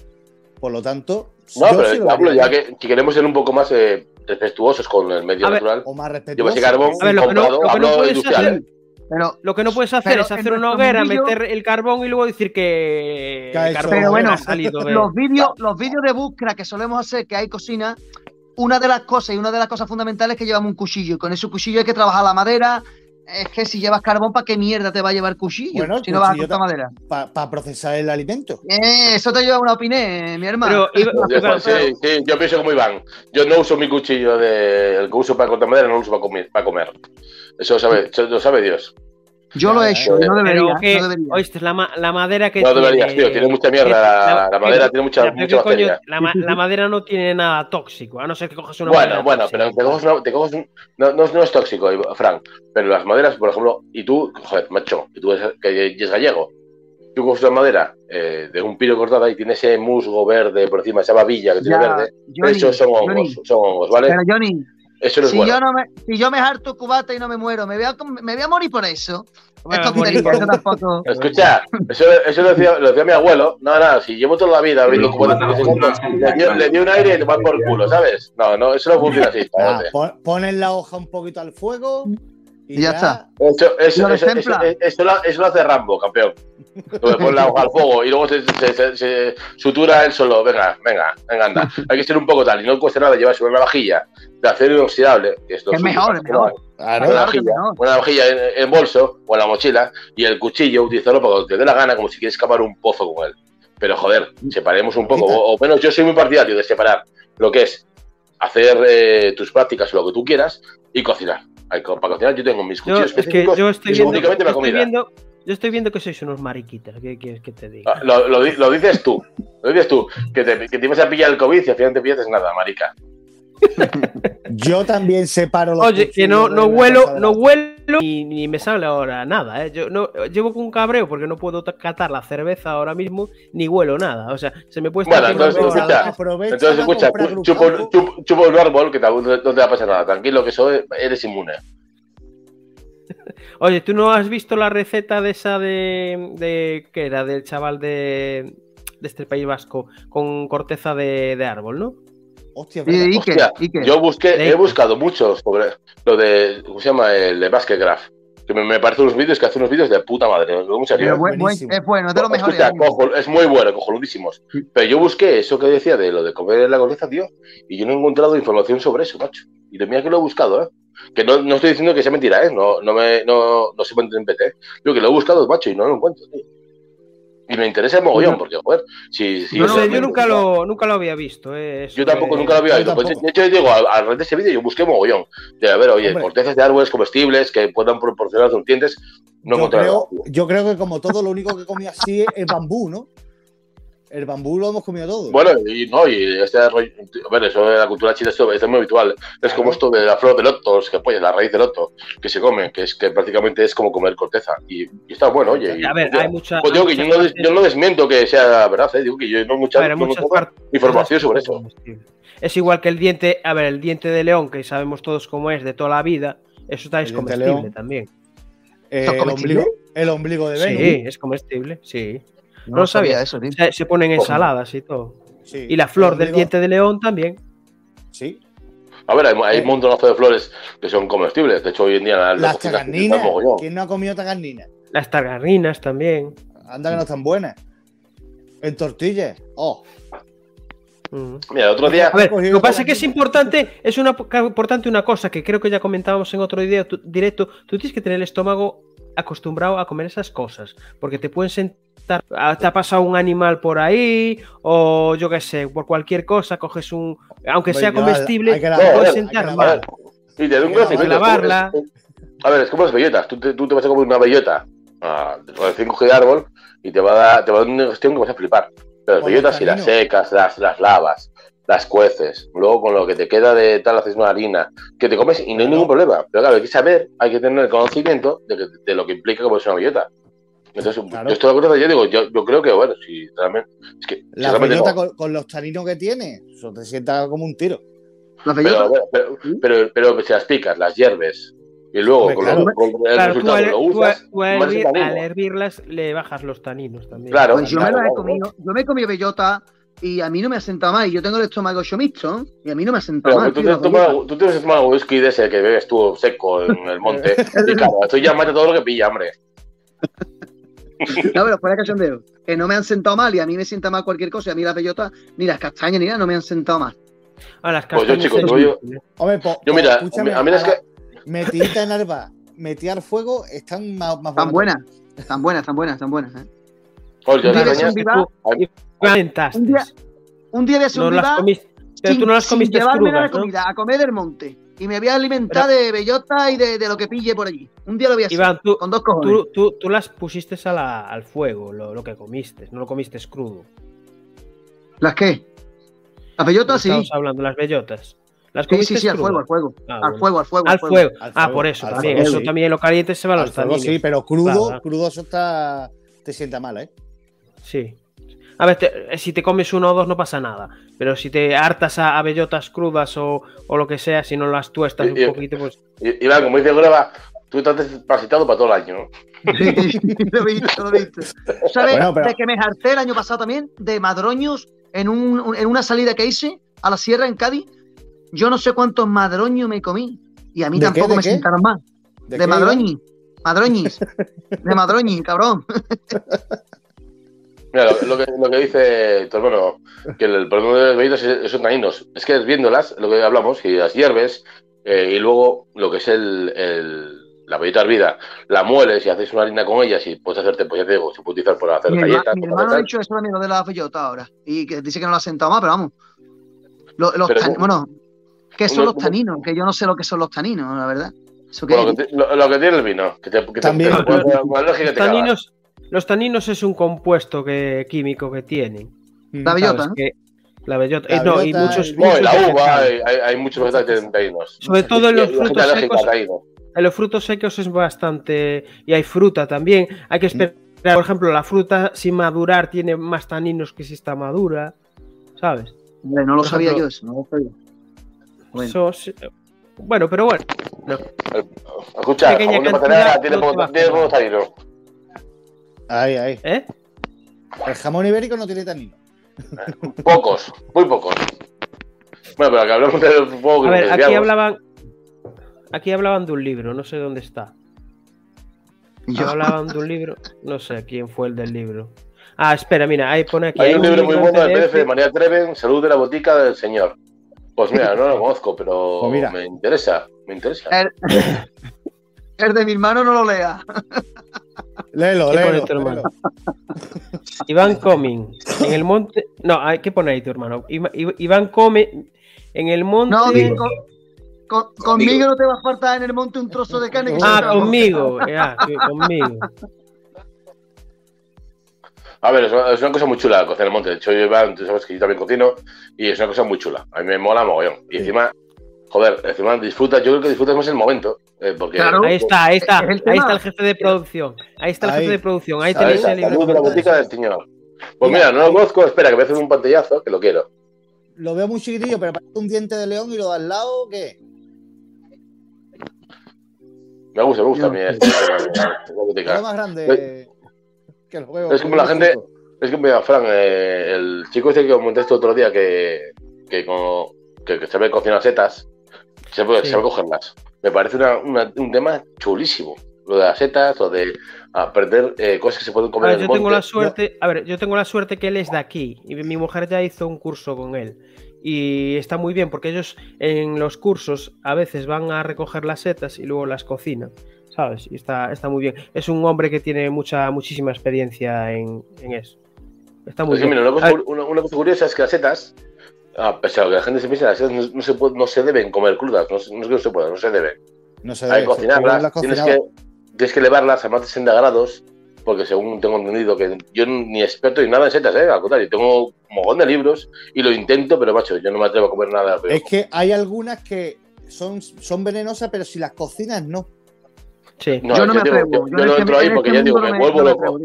Por lo tanto, No, yo pero sí lo hablo ya que si queremos ser un poco más eh, respetuosos con el medio A ver, natural, O más yo respetuoso. ese carbón A ver, lo que no- lo que no hablo puedes industrial. hacer- Pero, Lo que no puedes hacer Pero es hacer una hoguera, mundillo- meter el carbón y luego decir que el carbón Pero bueno, ha salido de... los vídeos, los vídeos de búsqueda que solemos hacer, que hay cocina, una de las cosas y una de las cosas fundamentales es que llevamos un cuchillo. Y con ese cuchillo hay que trabajar la madera. Es que si llevas carbón, ¿para qué mierda te va a llevar cuchillo? Bueno, si no vas a cortar ta- madera. Para procesar el alimento. Eh, eso te lleva una opiné, mi hermano. Pero Yo, sí, sí, yo pienso como Iván. Yo no uso mi cuchillo de el que uso para cortar madera, no lo uso para comer. Para comer. Eso sabe, eso lo sabe Dios. Yo lo he hecho, no debería. Que, no debería. oíste, la, ma- la madera que No tiene... deberías, tío. Tiene mucha mierda. La, la madera tiene mucha, mucha ¿qué coño? ma- la madera no tiene nada tóxico, a no ser que cojas una Bueno, madera bueno, tóxica. pero te coges, una- te coges un- no, no, no es tóxico, Frank, pero las maderas, por ejemplo, y tú, joder, macho, y tú eres, que es gallego, tú coges una madera eh, de un pino cortada y tiene ese musgo verde por encima, esa babilla que tiene Ya, verde, Johnny, esos son hongos, Johnny, son hongos, ¿vale? Pero Johnny, Eso no es si, bueno. yo no me, si yo me harto cubata y no me muero, ¿me voy a, me voy a morir por eso? Bueno, Esto morir es por- eso tampoco. [LAUGHS] Escucha, eso, eso lo, decía, lo decía mi abuelo. No, no, si llevo toda la vida cubatas, cubatas, le, dio un aire y le va por culo, ¿sabes? No, no, eso no funciona así. Ah, pon- la hoja un poquito al fuego y, Y ya está. Eso, eso, Lo eso, eso, lo, lo hace Rambo, campeón. Tú le pones la hoja al fuego y luego se, se- se- se sutura él solo. Venga, venga, venga, anda. Hay que ser un poco tal. Y no cuesta nada llevarse una navajilla de acero inoxidable. Que es, lo mejor, es mejor. Una navajilla, mejor. una navajilla en, en bolso o en la mochila y el cuchillo utilizarlo para cuando te dé la gana, como si quieres escapar un pozo con él. Pero joder, separemos un poco. O, o menos yo soy muy partidario de separar lo que es hacer eh, tus prácticas o lo que tú quieras y cocinar. Para cocinar yo tengo mis Yo, cuchillos es que yo estoy viendo, únicamente yo estoy comida. viendo, yo estoy viendo que sois unos mariquitas. ¿Qué quieres que te diga? Ah, Lo, lo lo dices tú, lo dices tú, que te, que te ibas a pillar el COVID y al final te pillas nada, marica. Yo también separo los Oye, que no, no de no la- huelo ni, ni me sale ahora nada. ¿eh? Yo no, llevo con un cabreo porque no puedo ta- catar la cerveza ahora mismo ni huelo nada. O sea, se me puede estar Bueno, entonces, escucha, Aprovecha Entonces, escucha, chupo, chupo- chupo un árbol que te- no te va a pasar nada. Tranquilo, que eso eres inmune. [LAUGHS] Oye, ¿tú no has visto la receta de esa de, de ¿qué era? Del chaval de, de este País Vasco con corteza de, de árbol, ¿no? Hostia, es ¿Y, verdad. y qué? Hostia, ¿Y qué? Yo busqué, he buscado mucho sobre lo de, ¿cómo se llama? El de Basket Graph. Que me, me parece unos vídeos que hace unos vídeos de puta madre. Mucha Pero buen- buen- es bueno, es de los mejores. Escucha, cojo- es muy bueno, cojonudísimos. Pero yo busqué eso que decía de lo de comer la corteza, tío, y yo no he encontrado información sobre eso, macho. Y de mira que lo he buscado, ¿eh? Que no, no estoy diciendo que sea mentira, ¿eh? No, no, me, no, no se puede PT. Yo que lo he buscado, macho, y no lo encuentro, tío. Y me interesa el mogollón, porque, joder, si... si no realmente- yo nunca lo, nunca lo había visto. eh, eso Yo tampoco, nunca lo había visto. Pues, de hecho, yo digo, al, al red de ese vídeo yo busqué mogollón. De a ver, oye, Hombre. cortezas de árboles comestibles que puedan proporcionar nutrientes. No yo, creo, yo creo que como todo, lo único que comí así es el bambú, ¿no? El bambú lo hemos comido todo. Bueno, y no, y este rollo, a ver, eso de la cultura china esto es muy habitual. Es como esto de la flor de loto, que pues, la raíz de loto, que se come, que es que prácticamente es como comer corteza. Y, y está bueno, oye. y- A ver, yo- hay mucha. pues digo hay que yo no, yo no desmiento que sea verdad, ¿eh? digo que yo no mucha, ver, no información sobre eso. comestible. Es igual que el diente, a ver, el diente de león, que sabemos todos cómo es de toda la vida, eso está es comestible león. también. Eh, ¿Esto es el, comestible? ombligo, el ombligo de Venus. Sí, es comestible, sí. No, no sabía sabía. eso. Se, se ponen ensaladas y todo. Sí. Y la flor El del diente de león también. Sí. A ver, hay, hay Eh. un montonazo de flores que son comestibles. De hecho, hoy en día las Las tagarninas. ¿Quién no ha comido tagarninas? Las targarrinas también. Anda que no están buenas. En tortillas. Oh. Mira, el otro día. A ver, lo que pasa es que es tagarninas. importante, es una, importante una cosa que creo que ya comentábamos en otro tu- directo. Tú tienes que tener el estómago acostumbrado a comer esas cosas, porque te pueden sentar, te ha pasado un animal por ahí, o yo qué sé, por cualquier cosa, coges un, aunque sea comestible, puedes sentar mal. y te doy un que conocimiento. lavarla. A ver, es como las bellotas. Tú te, tú te vas a comer una bellota ah, recién cogida de árbol y te va a dar, te va a dar una gestión que vas a flipar. Pero las bellotas, el si las secas, las, las lavas, las cueces, luego con lo que te queda de tal haces una harina, que te comes y no hay ningún problema. Pero claro, hay que saber, hay que tener el conocimiento de, que- de lo que implica comerse una bellota. Entonces, Claro. yo estoy de acuerdo, yo digo, yo, yo creo que, bueno, si realmente. Es que, si La realmente bellota no. con, con los taninos que tiene, eso te sienta como un tiro. Las Pero, bellotas. pero, pero, pero si las picas, las hierves y luego Hombre, con, claro. lo- con el Claro, tú, resultado al, lo tú usas, al- tú el hervir- al hervirlas le bajas los taninos también. Claro, Pues yo me he comido. Yo me he comido bellota y a mí no me ha sentado mal. Y yo tengo el estómago mixto y a mí no me ha sentado Pero mal. tú, tío, tú- tú- tú tienes tomado whisky de ese que bebes tú seco en el monte. [LAUGHS] y claro, esto ya mata todo lo que pilla, hombre. [LAUGHS] [LAUGHS] No, pero fuera de cachondeo. Que no me han sentado mal y a mí me sienta mal cualquier cosa. Y a mí las bellotas, ni las castañas, ni nada, no me han sentado mal. A las Pues yo, castañas chicos, yo- ¿eh? Hombre, po- Yo, mira, escúchame, a mí es ahora, que. Metidita en arba, metida al fuego, están más, más Tan buenas, tan buenas, tan buenas, tan buenas. ¿eh? Un día las de inventaste. Un día, un día No un las viva sin, tú no las sin comiste de ¿no? a comer del monte. Y me voy a alimentar de bellota y de, de lo que pille por allí. Un día lo voy a hacer. Iván, tú, con dos cojones. tú, tú, tú las pusiste a la- al fuego, lo, lo que comiste, no lo comiste crudo. ¿Las qué? Las bellotas sí. Estamos hablando, las bellotas. Las Sí, comiste sí, sí, al fuego, al fuego. Ah, al bueno. fuego, al fuego. Al fuego. Al Ah, fuego, por eso al también. fuego, Eso sí. también lo caliente se va a Al los fuego sí, pero crudo, Claro. crudo eso está, te sienta mal, ¿eh? Sí. A ver, te- si te comes uno o dos no pasa nada. Pero si te hartas a, a bellotas crudas o, o lo que sea, si no las tuestas un Y- y- poquito, pues. Iván, como dice Greba, tú estás desparasitado para todo el año. Sí, [LAUGHS] lo he visto, lo he visto. ¿Sabes Bueno, pero- de que me harté el año pasado también? De madroños en, un, en una salida que hice a la sierra en Cádiz. Yo no sé cuántos madroños me comí. Y a mí ¿De tampoco qué, me qué? sentaron más. ¿De De, madroñi. Madroñis. De madroñi, cabrón. [LAUGHS] Mira, lo, lo que, lo que dice tu hermano, que el, el problema de las bellotas es- son taninos. Es que viéndolas, lo que hablamos, que las hierves eh, y luego lo que es el, el- la bellota hervida, la mueles y haces una harina con ellas y puedes hacerte, pues ya te digo, se puede utilizar para hacer Mi, galletas. mi hermano ha dicho eso lo de la bellota ahora. Y que dice que no lo ha sentado más, pero vamos. Lo- los Pero tan- ¿cómo? bueno, ¿qué son ¿Cómo- los taninos? Que yo no sé lo que son los taninos, la verdad. Lo, que, ti- lo- lo que tiene el vino, que te, que También. te Los taninos, los taninos es un compuesto que, químico que tienen. Mm. La bellota. ¿no? Que- la bellota. La eh, no, y bellota muchos. y- y muchos la uva, hay, hay, hay muchos vegetales que tienen taninos. Sobre todo en los y frutos secos. En los frutos secos es bastante. Y hay fruta también. Hay que esperar. Por ejemplo, la fruta sin madurar tiene más taninos que si está madura. ¿Sabes? Hombre, no lo sabía yo eso, no lo sabía. Bueno. Eso sí- bueno, pero bueno. No. Escucha, Pequeña cantidad tiene no poco- tiene poco tanino. Ahí, ahí. ¿Eh? El jamón ibérico no tiene tanino. Pocos, muy pocos. Bueno, pero que hablamos fuego que A ver, aquí hablaban. Aquí hablaban de un libro, no sé dónde está. Yo- Hablaban de un libro, no sé quién fue el del libro. Ah, espera, mira, ahí pone aquí. Hay un libro muy en bueno del PDF. PDF de María Treven, Salud de la Botica del Señor. Pues mira, no lo conozco, pero Pues mira. me interesa, me interesa. El, el de mi hermano no lo lea. Léelo, ¿Qué pone léelo. tu hermano? léelo. [LAUGHS] Iván Coming. En el monte. No, hay- ¿qué pone ahí tu hermano? Iván come en el monte. No, con- con- conmigo no te va a faltar en el monte un trozo de carne. que Ah, conmigo. ya, sí, conmigo. A ver, es una, es una cosa muy chula cocinar en el monte. De hecho, yo, Iván, tú sabes que yo también cocino y es una cosa muy chula. A mí me mola mogollón. Y encima, joder, encima disfrutas, yo creo que disfrutas más el momento. eh, porque Claro. Ahí está, ahí está. Es el Ahí está el jefe de producción. Ahí está el Ahí. jefe de producción. Ahí tenéis el libro. La Botica del Señor. Pues Mira, mira, no lo conozco, espera, que voy a hacer un pantallazo, que lo quiero. Lo veo muy chiquitillo, pero parece un diente de león y lo de al lado, ¿qué? Me gusta, me gusta a mí este, la- más grande que lo veo. Es como la gente- Es que mira, Fran, eh, el chico este que comentaste otro día que, que, como- que, que sabe cocinar setas, se puede, Sí. sabe cogerlas. Me parece una- una- un tema chulísimo. Lo de las setas, lo de aprender eh, cosas que se pueden comer en el yo tengo monte. la suerte, a ver, yo tengo la suerte que él es de aquí y mi mujer ya hizo un curso con él y está muy bien porque ellos en los cursos a veces van a recoger las setas y luego las cocinan, ¿sabes? Y está, está muy bien. Es un hombre que tiene mucha, muchísima experiencia en, en eso. Está muy Es que, bien. mira, una, cosa, una cosa curiosa es que las setas, a pesar de que la gente se piensa, las setas no, no se, puede- no se deben comer crudas, no, se- no es que no se puedan, no se deben. No. Hay que cocinarlas, tienes que, tienes que elevarlas a más de 60 grados, porque según tengo entendido que yo ni experto ni nada en setas, ¿eh? al contrario, tengo un mogón de libros y lo intento, pero macho, yo no me atrevo a comer nada. Pero, Es que hay algunas que son, son venenosas, pero si las cocinas, no. sí. no, yo no me digo, atrevo. yo, yo yo en no entro ahí porque ya digo, me no vuelvo me loco.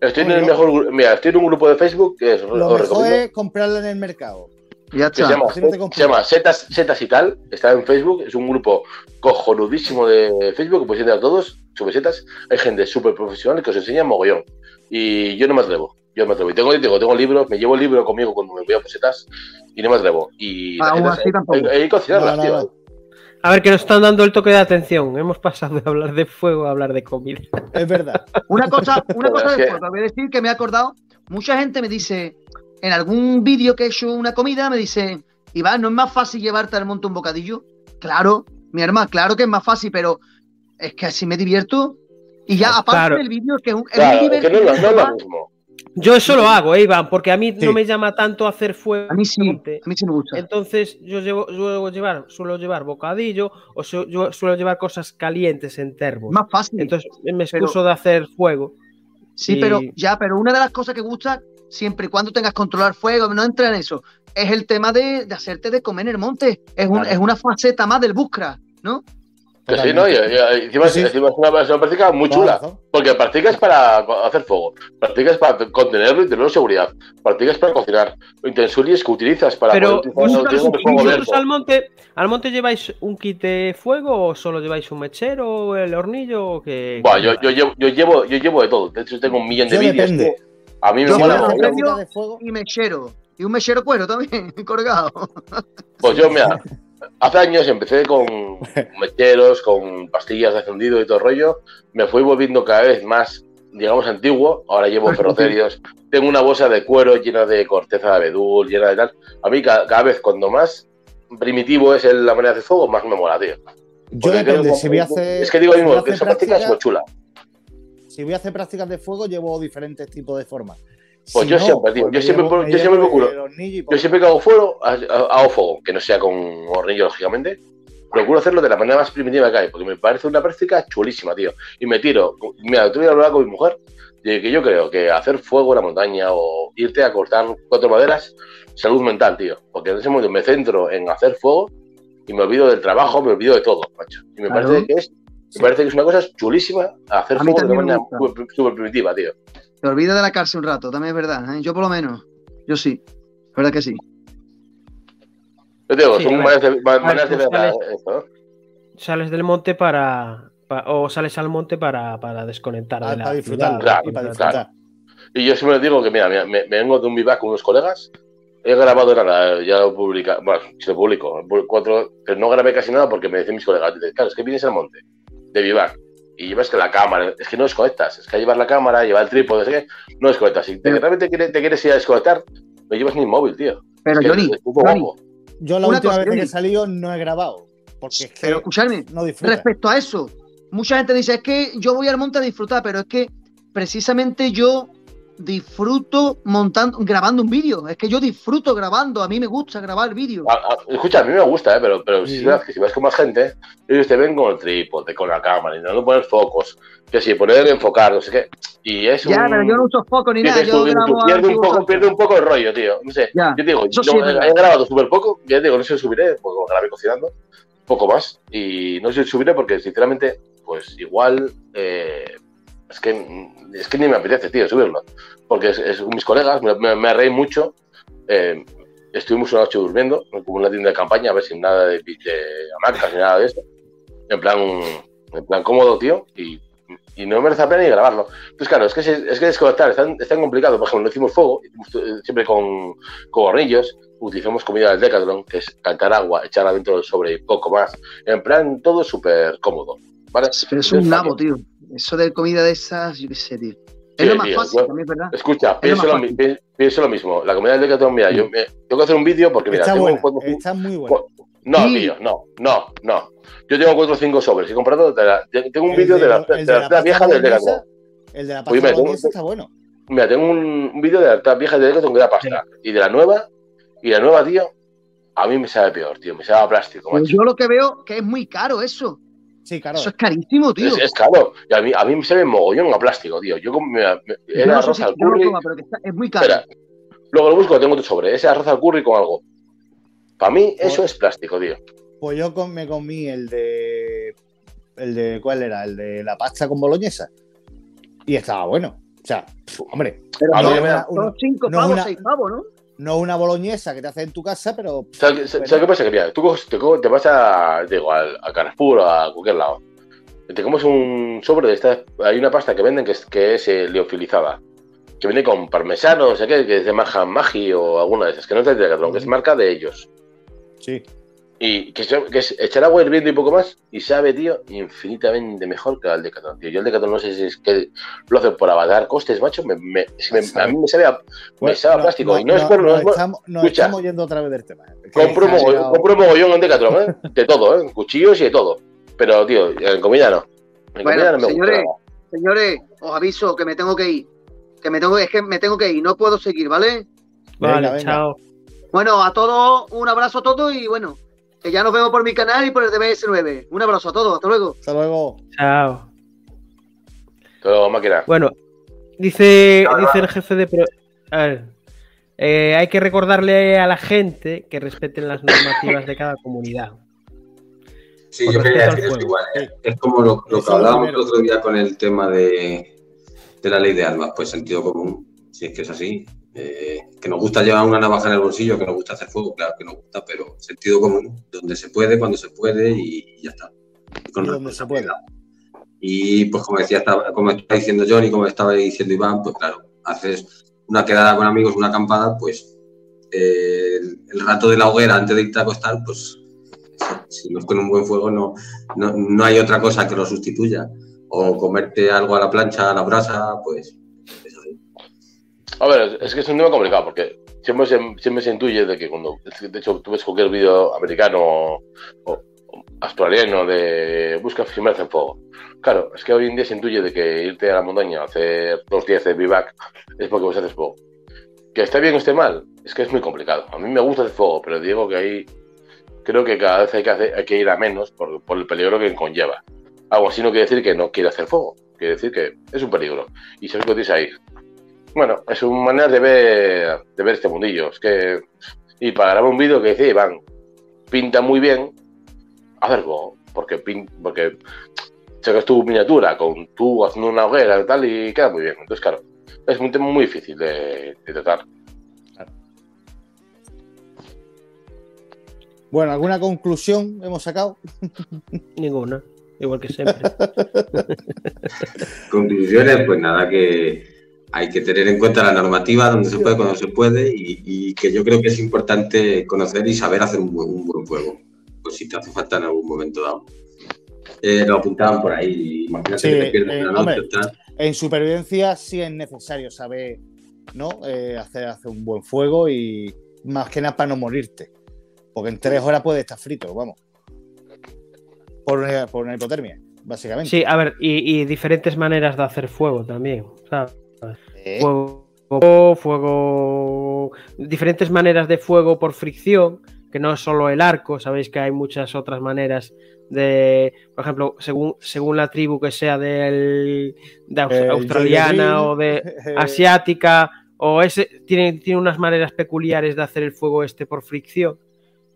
Estoy en el mejor mira, estoy en un grupo de Facebook que os, Lo mejor recomiendo. es comprarla en el mercado. Se llama, no se llama Setas, Setas y tal, está en Facebook, es un grupo cojonudísimo de Facebook entrar a todos, sobre setas, hay gente súper profesional que os enseña mogollón. Y yo no me atrevo. Yo me atrevo. Y tengo, tengo, tengo libros, me llevo el libro conmigo cuando me voy a posetas y no me atrevo. Y así tampoco. hay, hay que cocinarlas, No, no, tío. no. A ver, que nos están dando el toque de atención. Hemos pasado de hablar de fuego a hablar de comida. Es verdad. Una cosa, una cosa después, voy a decir que me he acordado. Mucha gente me dice, en algún vídeo que he hecho una comida, me dice, Iván, ¿no es más fácil llevarte al monte un bocadillo? Claro, mi hermano, claro que es más fácil, pero es que así me divierto. Y ya, aparte Claro. del vídeo, que es, un, Claro, es que no, mismo. Yo eso lo hago, eh, Iván, porque a mí Sí. no me llama tanto hacer fuego. A mí sí, monte. a mí sí me gusta. Entonces yo llevo, suelo llevar, suelo llevar bocadillo o su- yo suelo llevar cosas calientes en termos. más fácil. Entonces me excuso de hacer fuego. Sí, Y- pero ya, pero una de las cosas que gusta, siempre y cuando tengas controlar fuego, no entra en eso, es el tema de, de hacerte de comer en el monte. Es, un- Claro. es una faceta más del buscra, ¿no? Que sí, ¿no? Y, y- y encima, Sí, sí. encima es, una, es una práctica muy chula. Porque practicas para hacer fuego, practicas para contenerlo y tenerlo en seguridad, practicas para cocinar, utensilios que utilizas para Pero poder utilizar- vosotros, al monte, al monte lleváis un kit de fuego o solo lleváis un mechero, el hornillo o qué. Buah, qué yo, yo, llevo, yo, llevo, yo llevo de todo. De hecho, tengo un millón de vídeos. A mí me Yo mola premio- de fuego. Y mechero. Y un mechero cuero también, [LAUGHS] colgado. Pues yo, mira, hace años empecé con mecheros, con pastillas de fundido y todo el rollo. Me fui volviendo cada vez más, digamos, antiguo. Ahora llevo [LAUGHS] ferrocerios. Tengo una bolsa de cuero llena de corteza de abedul, llena de tal. A mí, cada, cada vez, cuando más primitivo es la manera de hacer fuego, más me mola, tío. Yo depende, si voy a hacer. Es que digo mismo, que esa práctica es muy chula. Si voy a hacer prácticas de fuego, llevo diferentes tipos de formas. Pues Si yo siempre, tío, me yo siempre llevo- yo siempre procuro- Yo siempre que hago fuego, ha- hago fuego, que no sea con hornillo, lógicamente. Procuro hacerlo de la manera más primitiva que hay, porque me parece una práctica chulísima, tío. Y me tiro. Mira, tuve que hablar con mi mujer de que yo creo que hacer fuego en la montaña o irte a cortar cuatro maderas, salud mental, tío. Porque en ese momento me centro en hacer fuego y me olvido del trabajo, me olvido de todo, macho. Y me Claro. parece que es. Me parece que es una cosa chulísima hacer A mí de una manera súper primitiva, tío. Te olvidas de la cárcel un rato, también es verdad. ¿eh? Yo por lo menos. Yo sí. ¿Verdad que sí? Yo te digo, Sí, son ver. maneras de, maneras de pues ver la- sales- esto, ¿no? Sales del monte para, pa- o sales al monte para, para desconectar Ah, de la para disfrutar. ciudad. Claro, y para claro. disfrutar. Y yo siempre les digo que, mira, mira, me, me vengo de un vivac con unos colegas, he grabado nada, ya lo publica, bueno, si lo publico, pu- cuatro, pero no grabé casi nada porque me decían mis colegas, dicen, claro, es que vienes al monte, de vivac, y llevas que la cámara, es que no desconectas, es que llevar la cámara, llevar el trípode, no sé qué, no desconectas. Si te, realmente quiere- te quieres ir a desconectar, no llevas ni el móvil, tío. Pero Es que Johnny, es un poco Johnny, guapo. Yo la Una última cosa, vez que he salido no he grabado. Porque es que pero escuchadme, no respecto a eso, mucha gente dice, es que yo voy al monte a disfrutar, pero es que precisamente yo disfruto montando, grabando un vídeo. Es que yo disfruto grabando, a mí me gusta grabar vídeo. A- a- escucha, a mí me gusta, ¿eh? pero, pero Sí. si que si vas con más gente, ellos te ven con el trípode, con la cámara, y no poner focos, que si poner enfocar, no sé qué. Y es Ya, un... pero yo no uso foco ni nada, yo grabo pierde, un poco, pierde un poco el rollo, tío. No sé. Ya, Yo te digo, yo sí he grabado súper poco, ya te digo, no sé si subiré, porque lo grabé cocinando, poco más. Y no sé si subiré porque, sinceramente, pues igual. eh, es, que, es que ni me apetece, tío, subirlo. Porque es, es mis colegas, me, me, me reí mucho. eh, estuvimos una noche durmiendo, como una tienda de campaña, a ver sin nada de, de hamacas ni nada de eso. En plan, en plan cómodo, tío. Y, y no merece la pena ni grabarlo. Entonces, claro, es que, es que desconectar es tan, es tan complicado. Por ejemplo, no hicimos fuego, siempre con, con hornillos, utilizamos comida del Decathlon, que es cantar agua, echarla dentro del sobre y poco más. En plan, todo súper cómodo. ¿vale? Es un nabo, tío. Eso de comida de esas, yo qué sé, tío. Es Sí, lo más tío, fácil, yo- también, ¿verdad? Escucha, Es pienso lo pienso mismo. La comida del Decathlon, mira, yo me- tengo que hacer un vídeo porque, mira, está tengo buena, cuatro- está muy buena. No, Sí. tío, no, no, no. Yo tengo cuatro o cinco sobres. He comprado, de la- tengo un vídeo de la, el de la, vieja del Decathlon. El de la Oye, pasta tengo- boloñesa está bueno. Mira, tengo un, un vídeo de la vieja del Decathlon que da pasta. Y de la nueva, y la nueva, tío, a mí me sabe peor, tío. Me sabe a plástico, Pues yo lo que veo que es muy caro eso. Sí, claro. Eso es carísimo, tío. Es, es caro. Y a mí, a mí me sabe mogollón a plástico, tío. Yo como me, era no sé arroz si al yo lo curry. toma, pero que está- es muy caro. Espera, luego lo busco, tengo otro sobre. Ese arroz al curry con algo. Para mí, eso Pues- es plástico, tío. Pues yo me comí el de. El de. ¿Cuál era? El de la pasta con boloñesa. Y estaba bueno. O sea, hombre, Pero no, me da- cinco no pavos, una- seis pavos, ¿no? No una boloñesa que te hace en tu casa, pero. ¿Sabes, qué- Pero- ¿sabes qué pasa? Que mira, tú te, te vas a, digo, a Carrefour o a cualquier lado. Te comes un sobre de esta. Hay una pasta que venden que es, que es eh, liofilizada. que viene con parmesano, no sé qué, que es de Marja Magi o alguna de esas, que no es de Decathlon, que es marca de ellos. Sí. Y que, se- que es echar agua hirviendo y poco más, y sabe, tío, infinitamente mejor que el Decathlon, tío. Yo el Decathlon no sé si es que lo hacen por abatar costes, macho, me, me- es que me- a mí me sabe a, me sabe a plástico, y no, es por... no nos es por- estamos, nos Escucha. estamos yendo otra vez del tema. Que compro, mogollón, compro mogollón en Decathlon, ¿eh? [LAUGHS] De todo, ¿eh? Cuchillos y de todo. Pero, tío, en comida no. En Bueno, comida no me señores, gusta. Señores, os aviso que me tengo que ir. Que me tengo, es que me tengo que ir, no puedo seguir, ¿vale? Venga, Vale, venga. chao. Bueno, a todos, un abrazo a todos y bueno, que ya nos vemos por mi canal y por el DBS9. Un abrazo a todos, hasta luego. Hasta luego. Chao. Todo máquina. Bueno, dice, dice el jefe de... pro- A ver, eh, hay que recordarle a la gente que respeten las normativas de cada comunidad. Sí, yo quería decir eso igual. ¿eh? Es como lo, lo que hablábamos el otro día con el tema de, de la ley de armas, pues sentido común, si es que es así. Eh, que nos gusta llevar una navaja en el bolsillo, que nos gusta hacer fuego, claro que nos gusta, pero sentido común, donde se puede, cuando se puede y, y ya está. Y con donde se puede. Y pues como decía, como estaba diciendo John y como estaba diciendo Iván, pues claro, haces una quedada con amigos, una acampada, pues eh, el, el rato de la hoguera antes de irte a acostar, pues si no es con un buen fuego no, no, no hay otra cosa que lo sustituya. O comerte algo a la plancha, a la brasa, pues. A ver, es que es un tema complicado porque siempre se, siempre se intuye de que cuando, de hecho, tú ves cualquier vídeo americano o, o australiano de busca filmarse en fuego. Claro, es que hoy en día se intuye de que irte a la montaña a hacer dos días de vivac es porque vos haces fuego. Que esté bien o esté mal, es que es muy complicado. A mí me gusta hacer fuego, pero digo que ahí creo que cada vez hay que, hacer- hay que ir a menos por, por el peligro que conlleva. Algo así no quiere decir que no quiera hacer fuego, quiere decir que es un peligro. Y sabes que tienes ahí. Bueno, es una manera de ver, de ver este mundillo. Es que. Y para grabar un vídeo que dice Iván, pinta muy bien hacer fuego. Porque, pin- porque sacas tu miniatura con tú haciendo una hoguera y tal y queda muy bien. Entonces, claro, es un tema muy difícil de, de tratar. Bueno, ¿alguna conclusión hemos sacado? [LAUGHS] Ninguna. Igual que siempre. [LAUGHS] Conclusiones, pues nada, que hay que tener en cuenta la normativa, donde se puede, cuando se puede, y, y que yo creo que es importante conocer y saber hacer un buen, un buen juego, pues si te hace falta en algún momento dado. Eh, lo apuntaban por ahí, imagínate Sí, que te pierdes eh, una noche, hombre. tal. En supervivencia sí es necesario saber, ¿no? Eh, hacer, hacer un buen fuego y más que nada para no morirte. Porque en tres horas puedes estar frito, vamos. Por una, por una hipotermia, básicamente. Sí, a ver, y, y diferentes maneras de hacer fuego también. ¿sabes? Eh, Fuego, fuego, diferentes maneras de fuego por fricción, que no es solo el arco, sabéis que hay muchas otras maneras de, por ejemplo, según, según la tribu que sea del, de aus- el australiana o de [LAUGHS] asiática, o ese, tiene, tiene unas maneras peculiares de hacer el fuego este por fricción.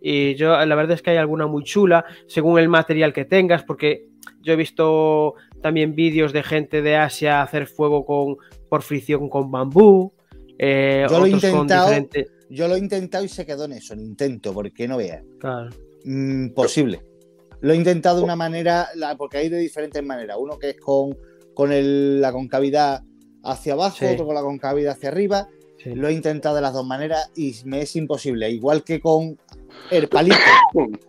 Y yo, la verdad es que hay alguna muy chula, según el material que tengas, porque yo he visto también vídeos de gente de Asia hacer fuego con, por fricción con bambú. eh, Yo lo he con intentado. Yo lo he intentado y se quedó en eso, en intento, porque no veas. claro. Imposible. Lo he intentado de una manera, la- porque hay de diferentes maneras. Uno que es con, con el- la concavidad hacia abajo, Sí. otro con la concavidad hacia arriba. sí. Lo he intentado de las dos maneras y me es imposible. Igual que con el palito,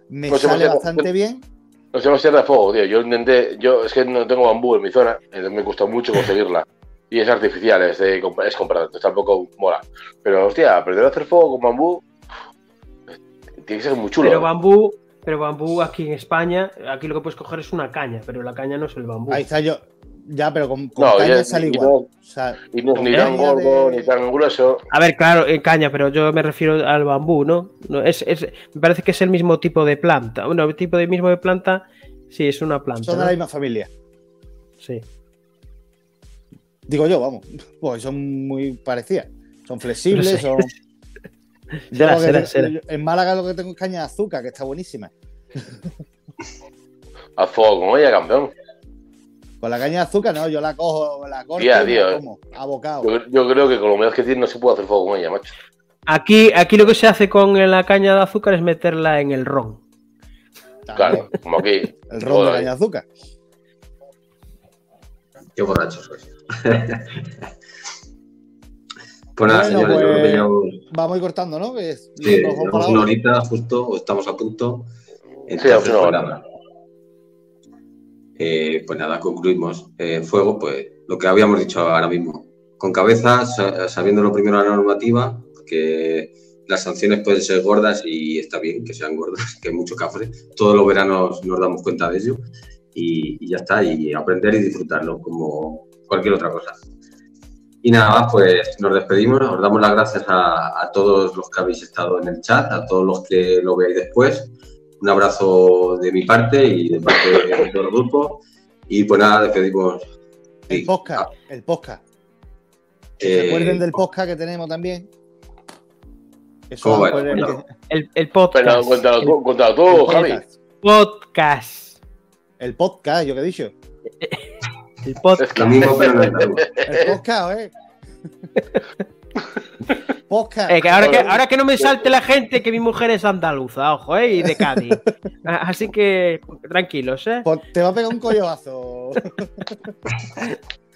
me Pues sale bastante bien. No sé, ser de fuego, tío. Yo intenté, yo es que no tengo bambú en mi zona, entonces me costó mucho conseguirla. Y es artificial, es, de, es comprada, entonces tampoco mola. Pero, hostia, aprender a hacer fuego con bambú tiene que ser muy chulo. Pero ¿eh? bambú, pero bambú aquí en España, aquí lo que puedes coger es una caña, pero la caña no es el bambú. Ahí está yo. Ya, pero con, con No, caña sale igual. no- O sea, Y no es ni tan gordo de- ni tan grueso. A ver, claro, en caña, pero yo me refiero al bambú, ¿no? no es, es- me parece que es el mismo tipo de planta. Bueno, el tipo de mismo de planta, sí, es una planta. son de ¿no? la misma familia. Sí. Digo yo, vamos. [LAUGHS] Pues son muy parecidas. Son flexibles, No sé. son. [LAUGHS] Será, lo será, será. En Málaga lo que tengo es caña de azúcar, que está buenísima. Haz fuego con ella, campeón. Con la caña de azúcar, no, yo la cojo, la corto Tía, y tío. la como, abocado. Yo, yo creo que con la humedad que tiene no se puede hacer fuego con ella, macho. Aquí, aquí lo que se hace con la caña de azúcar es meterla en el ron. También. Claro, como aquí. El ron de Joder. caña de azúcar. Qué borracho soy. Pues nada, Bueno, señores, yo creo que pues- ya Vamos a ir cortando, ¿no? Que es- sí, una ahora. horita justo, o estamos a punto. Sí, Entonces, una pues nada. Eh, pues nada, concluimos. Eh, fuego, pues lo que habíamos dicho ahora mismo. Con cabeza, sa- sabiendo lo primero la normativa, porque las sanciones pueden ser gordas y está bien que sean gordas, [LAUGHS] que hay mucho cafre. Todos los veranos nos damos cuenta de ello y, y ya está, y aprender y disfrutarlo como cualquier otra cosa. Y nada más, pues nos despedimos, os damos las gracias a, a todos los que habéis estado en el chat, a todos los que lo veáis después. Un abrazo de mi parte y de parte de todo el grupo. Y pues nada, despedimos. El podcast, el podcast. Eh, Recuerden del podcast que tenemos también. Eso ¿Cómo va? el- Cuéntalo. El, el podcast. Pero cuéntalo el Javi. podcast. podcast. El podcast, yo que he dicho. [LAUGHS] El podcast. Lo mismo, pero andaluz. [LAUGHS] El podcast, ¿eh? [LAUGHS] podcast. Eh, que ahora, que, ahora que no me salte la gente que mi mujer es andaluza, ojo, eh, y de Cádiz. A- [LAUGHS] Así que tranquilos, ¿eh? Pues te va a pegar un collazo.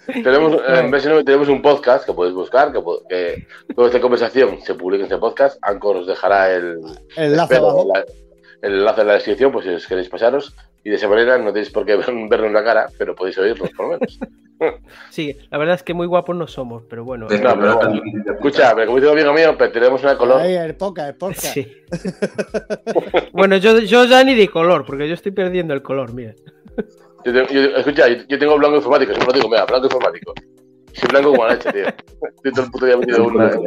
Tenemos, en BS9 tenemos un podcast que podéis buscar, que, que toda esta conversación se publica en este podcast. Anchor os dejará el, El enlace espero, abajo. la- el enlace en la descripción, pues si os queréis pasaros. Y de esa manera no tenéis por qué ver- [LAUGHS] vernos en la cara, pero podéis oírnos por lo menos. [LAUGHS] Sí, la verdad es que muy guapos no somos, pero bueno. Pero- No, pero pero- bueno. Escucha, pero como dice un amigo mío, pero tenemos una color. Ahí, el podcast, el podcast. Sí. [LAUGHS] bueno, yo, yo ya ni de color, porque yo estoy perdiendo el color, mira. Yo tengo- yo- escucha, yo, yo tengo blanco informático, siempre lo digo, mira, blanco informático. Soy blanco como la leche, tío. Estoy todo el puto día metido en una. Tú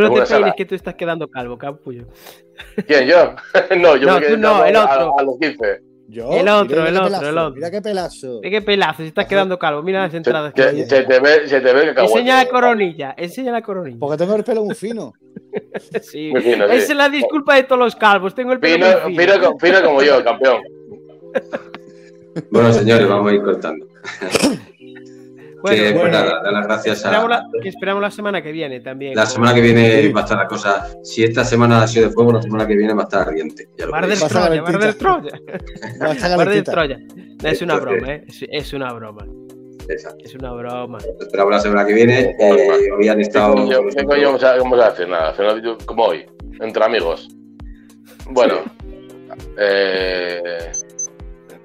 no te peines que tú estás quedando calvo, capullo. ¿Quién, yo? no, yo No, me quedé tú no, a- el a- otro. A, los 15. Yo, El otro, mira el otro, pelazo, el otro. Mira qué pelazo. ¿De qué pelazo? Si estás quedando calvo, mira las Se, entradas que se- te ve, se te ve que Enseña la coronilla, enseña la coronilla. Porque tengo el pelo muy fino. [LAUGHS] Sí. Muy fino, sí. Esa es la disculpa de todos los calvos. Tengo el pelo Fino, muy fino. fino como yo, campeón. Bueno, señores, vamos a ir cortando. [LAUGHS] Bueno, que, bueno. nada, dar las gracias esperamos a. la, que esperamos la semana que viene también. La semana que viene va a estar la cosa. Si esta semana ha sido de fuego, la semana que viene va a estar ardiente. Mar del Troya, Mar del. Troya. Del es una broma, ¿eh? Es, es una broma. Exacto. Es una broma. Esperamos la semana que viene. Eh, hoy han ¿Qué estado. qué coño vamos, a, vamos a hacer? Nada, como hoy, entre amigos. Bueno, eh,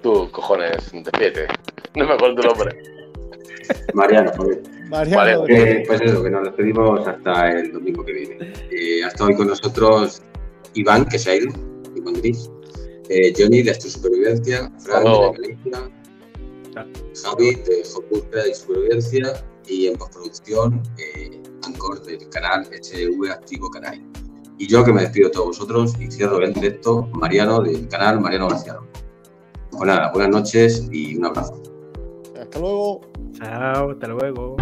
tú, cojones, despídete. No me acuerdo tu nombre. Mariano, joder. Mariano, Eh, pues eso, que nos despedimos hasta el domingo que viene. Eh, ha estado hoy con nosotros Iván, que se ha ido, Iván Gris. Eh, Johnny, de Astro Supervivencia. Fran, Hello. de Galicia. Javi, de Búsqueda y Supervivencia. Y en postproducción, eh, Ancor, del canal SV Activo Canal. Y yo, que me despido de todos vosotros y cierro el directo, Mariano, del canal Mariano García. Pues nada, buenas noches y un abrazo. Hasta luego. Chao, hasta luego.